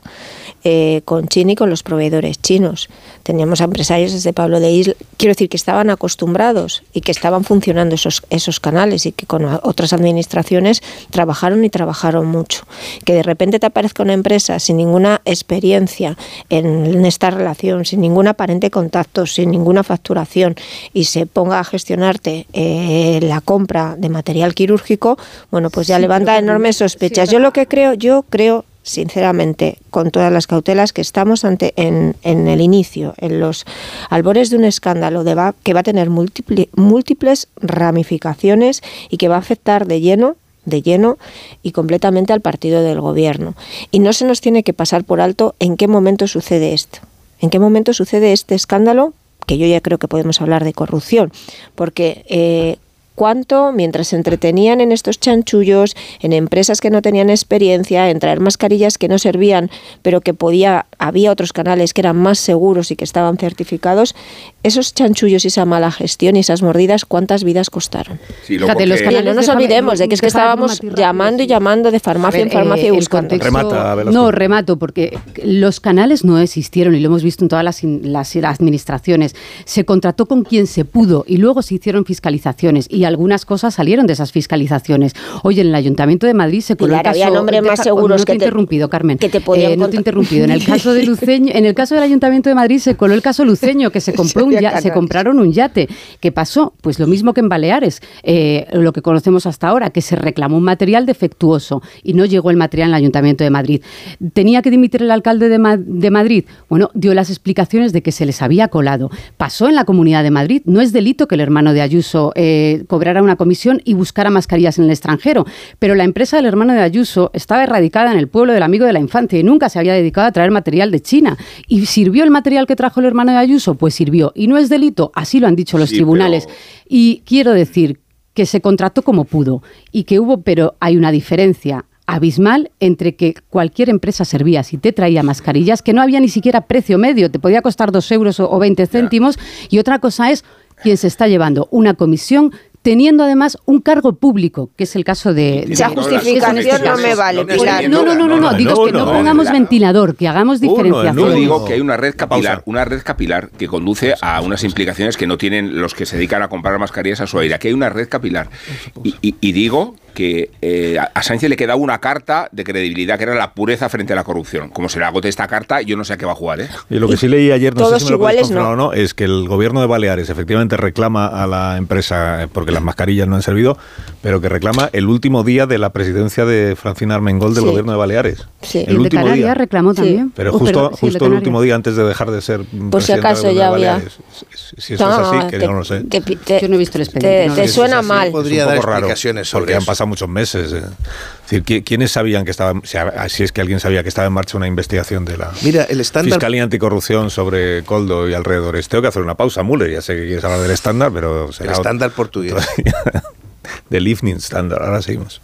eh, con China y con los proveedores chinos. Teníamos a empresarios desde Pablo de Isla, quiero decir que estaban acostumbrados y que estaban funcionando esos, esos canales y que con otras administraciones trabajaron y trabajaron mucho. Que de repente te aparezca una empresa sin ninguna experiencia en, esta relación, sin ningún aparente contacto, sin ninguna facturación y se ponga a gestionarte eh, la compra de material quirúrgico, bueno, pues ya levanta enormes sospechas. Yo lo que creo, yo creo sinceramente, con todas las cautelas, que estamos ante en, en el inicio, en los albores de un escándalo de va, que va a tener múltiples ramificaciones y que va a afectar de lleno de lleno y completamente al partido del gobierno. Y no se nos tiene que pasar por alto en qué momento sucede esto. ¿En qué momento sucede este escándalo? Que yo ya creo que podemos hablar de corrupción, porque eh, cuánto, mientras se entretenían en estos chanchullos, en empresas que no tenían experiencia, en traer mascarillas que no servían, pero que podía, había otros canales que eran más seguros y que estaban certificados, esos chanchullos y esa mala gestión y esas mordidas, ¿cuántas vidas costaron? no nos olvidemos de que es que estábamos llamando y llamando de farmacia en farmacia y eh, buscando. no, remato, porque los canales no existieron y lo hemos visto en todas las, las administraciones. Se contrató con quien se pudo y luego se hicieron fiscalizaciones y algunas cosas salieron de esas fiscalizaciones. Oye, en el Ayuntamiento de Madrid se coló el caso... nombres más seguros no te he interrumpido, Carmen. Que te podían eh, No te he interrumpido. En el caso de Luceño, en el caso del Ayuntamiento de Madrid se coló el caso Luceño, que se compró un se compraron un yate. ¿Qué pasó? Pues lo mismo que en Baleares, eh, lo que conocemos hasta ahora, que se reclamó un material defectuoso y no llegó el material al Ayuntamiento de Madrid. ¿Tenía que dimitir el alcalde de, de Madrid? Bueno, dio las explicaciones de que se les había colado. Pasó en la Comunidad de Madrid. No es delito que el hermano de Ayuso eh, cobrara una comisión y buscara mascarillas en el extranjero. Pero la empresa del hermano de Ayuso estaba erradicada en el pueblo del amigo de la infancia y nunca se había dedicado a traer material de China. ¿Y sirvió el material que trajo el hermano de Ayuso? Pues sirvió. Y no es delito, así lo han dicho los tribunales. Y quiero decir que se contrató como pudo y que hubo, pero hay una diferencia abismal entre que cualquier empresa servía si te traía mascarillas, que no había ni siquiera precio medio, te podía costar dos euros o, 20 céntimos, y otra cosa es quien se está llevando una comisión teniendo además un cargo público, que es el caso de... Esa justificación no me vale, No, no, no, no, no, digo que no pongamos ventilador, que hagamos diferenciación. Yo digo que hay una red capilar, una red capilar que conduce a unas implicaciones que no tienen los que se dedican a comprar mascarillas a su aire. Aquí hay una red capilar. y digo que eh, a Sánchez le quedaba una carta de credibilidad que era la pureza frente a la corrupción. Como se le agote esta carta, yo no sé a qué va a jugar. ¿eh? Y lo que sí leí ayer, no sé si me lo o no, es que el gobierno de Baleares efectivamente reclama a la empresa, porque las mascarillas no han servido, pero que reclama el último día de la presidencia de Francina Armengol del gobierno de Baleares. Sí. El, último día. reclamó también. Pero uh, justo, justo el, último día antes de dejar de ser Por si acaso ya había. Si eso es así, que yo no lo sé. yo no he visto el expediente. Te, suena mal. Podría dar explicaciones sobre han pasado muchos meses. Eh. Es decir, ¿quiénes sabían que estaba, si es que alguien sabía que estaba en marcha una investigación de la Mira, el estándar... Fiscalía Anticorrupción sobre Coldo y alrededores? Tengo que hacer una pausa, Müller, ya sé que quieres hablar del estándar, pero será... El estándar portugués. del evening standard, ahora seguimos.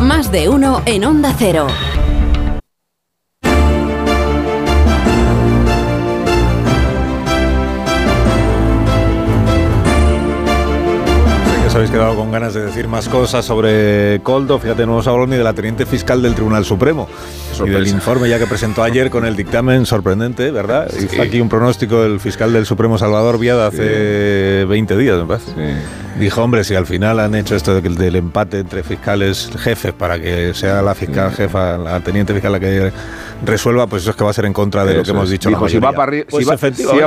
Más de uno en Onda Cero. Habéis quedado con ganas de decir más cosas sobre Coldo. Fíjate, no hemos hablado ni de la teniente fiscal del Tribunal Supremo y del informe ya que presentó ayer con el dictamen sorprendente, ¿verdad? Hizo aquí un pronóstico del fiscal del Supremo Salvador Viada hace 20 días, me parece. Dijo, hombre, si al final han hecho esto del empate entre fiscales jefes para que sea la fiscal jefa, la teniente fiscal la que resuelva, pues eso es que va a ser en contra de lo que hemos dicho. si va para, pues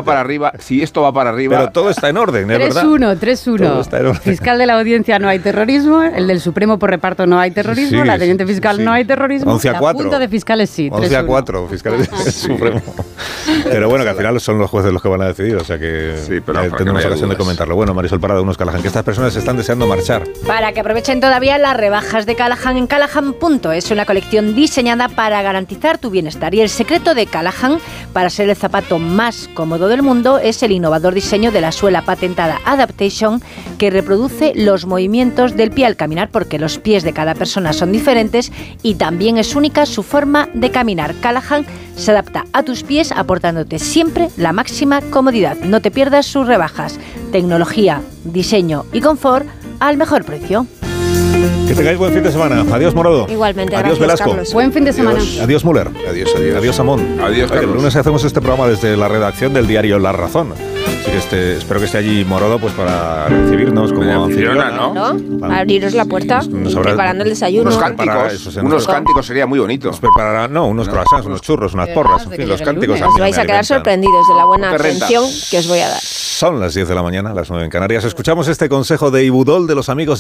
para arriba, si esto va para arriba. Pero todo está en orden, ¿es verdad? 3-1, 3-1. Fiscal de la audiencia no hay terrorismo, el del Supremo por reparto no hay terrorismo, la teniente fiscal no hay terrorismo. 11 a 4. La de fiscales sí. 11 a 4, fiscales del Supremo. Pero bueno, que al final son los jueces los que van a decidir, o sea que sí, pero eh, tendremos ocasión de comentarlo. Bueno, Marisol Parada, unos Callahan, que estas personas están deseando marchar. Para que aprovechen todavía las rebajas de Callahan en Callahan.es, una colección diseñada para garantizar tu bienestar. Y el secreto de Callahan para ser el zapato más cómodo del mundo es el innovador diseño de la suela patentada Adaptation que reproduce los movimientos del pie al caminar porque los pies de cada persona son diferentes y también es única su forma de caminar. Callahan se adapta a tus pies aportándote siempre la máxima comodidad. No te pierdas sus rebajas. Tecnología, diseño y confort al mejor precio. Que tengáis buen fin de semana. Adiós, Morado. Igualmente, Adiós, gracias, Velasco. Carlos. Buen fin de semana. Adiós, adiós Müller. Adiós, adiós. Adiós, Amón. Adiós, Oye, El Carlos. lunes hacemos este programa desde la redacción del diario La Razón. Así que este, espero que esté allí Morado pues para recibirnos como anfitriona. ¿no? ¿No? Abriros la puerta, Nos habrá- preparando el desayuno. Unos Para cánticos, eso se unos nos- cánticos sería muy bonito. Nos preparará, no, unos croissants, unos churros, unas porras, en fin, los cánticos. Os no vais a quedar sorprendidos de la buena No atención que os voy a dar. Son las 10 de la mañana, las 9 en Canarias. Escuchamos este consejo de Ibudol de los amigos de